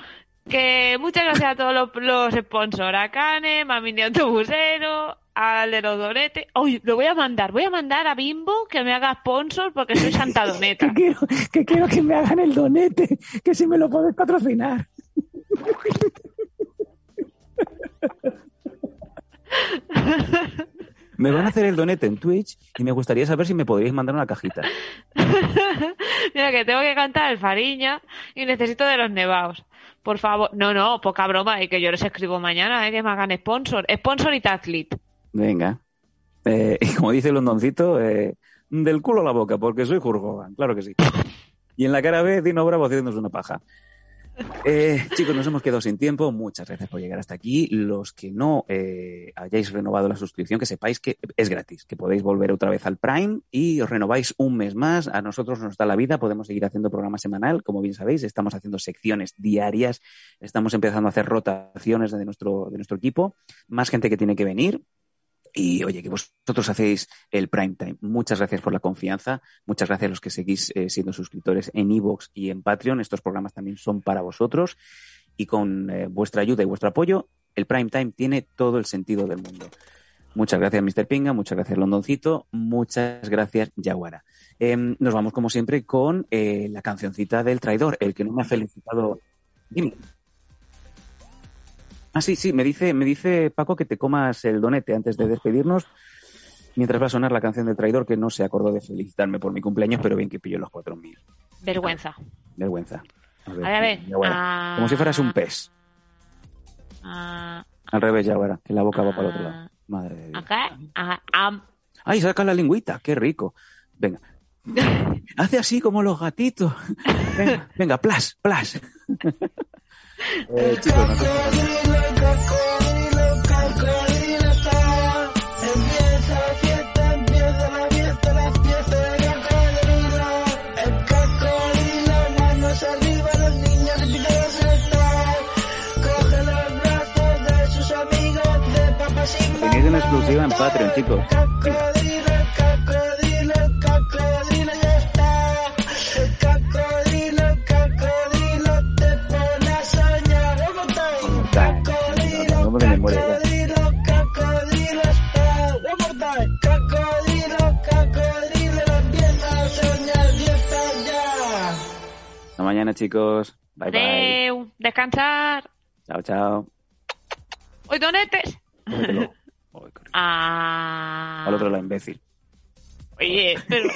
Que muchas gracias a todos los, los sponsors. A Cane, Mami de Autobusero, al de los donetes. Uy, lo voy a mandar. Voy a mandar a Bimbo que me haga sponsor porque soy Santa Doneta. que, quiero, que quiero que me hagan el donete, que si me lo puedes patrocinar. Me van a hacer el donete en Twitch y me gustaría saber si me podríais mandar una cajita. Mira, que tengo que cantar el Fariña y necesito de los nevaos. Por favor. No, no, poca broma. Y que yo les escribo mañana, ¿eh? Que me hagan sponsor. Sponsor y Tazlit. Venga. Eh, y como dice el londoncito, eh, del culo a la boca, porque soy Jurgogan, claro que sí. Y en la cara B, Dino Bravo haciéndonos una paja. Eh, chicos, nos hemos quedado sin tiempo. Muchas gracias por llegar hasta aquí. Los que no eh, hayáis renovado la suscripción, que sepáis que es gratis, que podéis volver otra vez al Prime y os renováis un mes más. A nosotros nos da la vida, podemos seguir haciendo programa semanal. Como bien sabéis, estamos haciendo secciones diarias, estamos empezando a hacer rotaciones de nuestro, de nuestro equipo. Más gente que tiene que venir. Y oye, que vosotros hacéis el prime time. Muchas gracias por la confianza. Muchas gracias a los que seguís eh, siendo suscriptores en Evox y en Patreon. Estos programas también son para vosotros. Y con eh, vuestra ayuda y vuestro apoyo, el prime time tiene todo el sentido del mundo. Muchas gracias, Mr. Pinga. Muchas gracias, Londoncito. Muchas gracias, Yaguara. Eh, nos vamos, como siempre, con eh, la cancioncita del traidor. El que no me ha felicitado. Dime. Ah, sí, sí, me dice, me dice Paco que te comas el donete antes de despedirnos. Mientras va a sonar la canción del traidor que no se acordó de felicitarme por mi cumpleaños, pero bien que pilló los 4.000. Vergüenza. Vergüenza. A ver, a ver. Ah. Como si fueras un pez. Ah, Al revés, ya ahora, que la boca va para el otro lado. Madre de Dios. acá. ah, am. ¡Ay, saca la lingüita! ¡Qué rico! Venga. Hace así como los gatitos. Venga, venga plas, plas. Eh, chicos, tenéis una exclusiva en Patreon, chicos. Mañana, chicos. Bye. Descansar. Chao, chao. Hoy donetes. Ah. Al otro lado, imbécil. Oye, pero,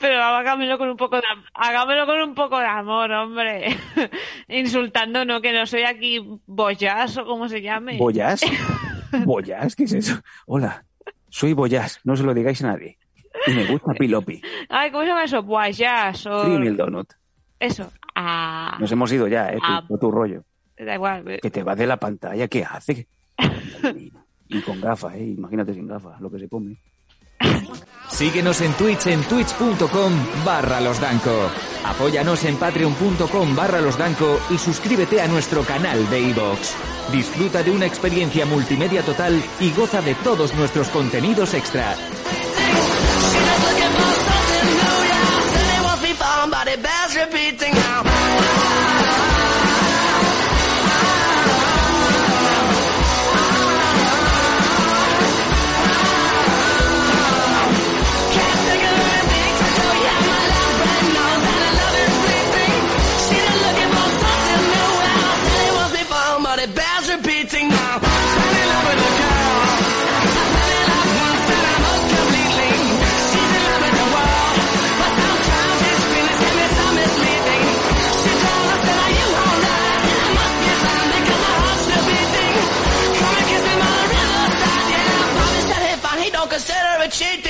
pero hágamelo con un poco de am- hágamelo con un poco de amor, hombre. Insultando, no, que no soy aquí boyas o como se llame. ¿Boyas? ¿Boyas? ¿Qué es eso? Hola, soy Boyas, no se lo digáis a nadie. Y me gusta Pilopi. Ay, ¿cómo se llama eso? Boyas o... Donut. Eso. Ah. Nos hemos ido ya, ¿eh? Tu, tu rollo. Da igual. eh, Que te va de la pantalla, ¿qué hace? Y, y con gafas, ¿eh? Imagínate sin gafas, lo que se come. Síguenos en Twitch en twitch.com barra losdanco. Apóyanos en patreon.com barra losdanco y suscríbete a nuestro canal de iVoox. Disfruta de una experiencia multimedia total y goza de todos nuestros contenidos extra. everything now. Shit.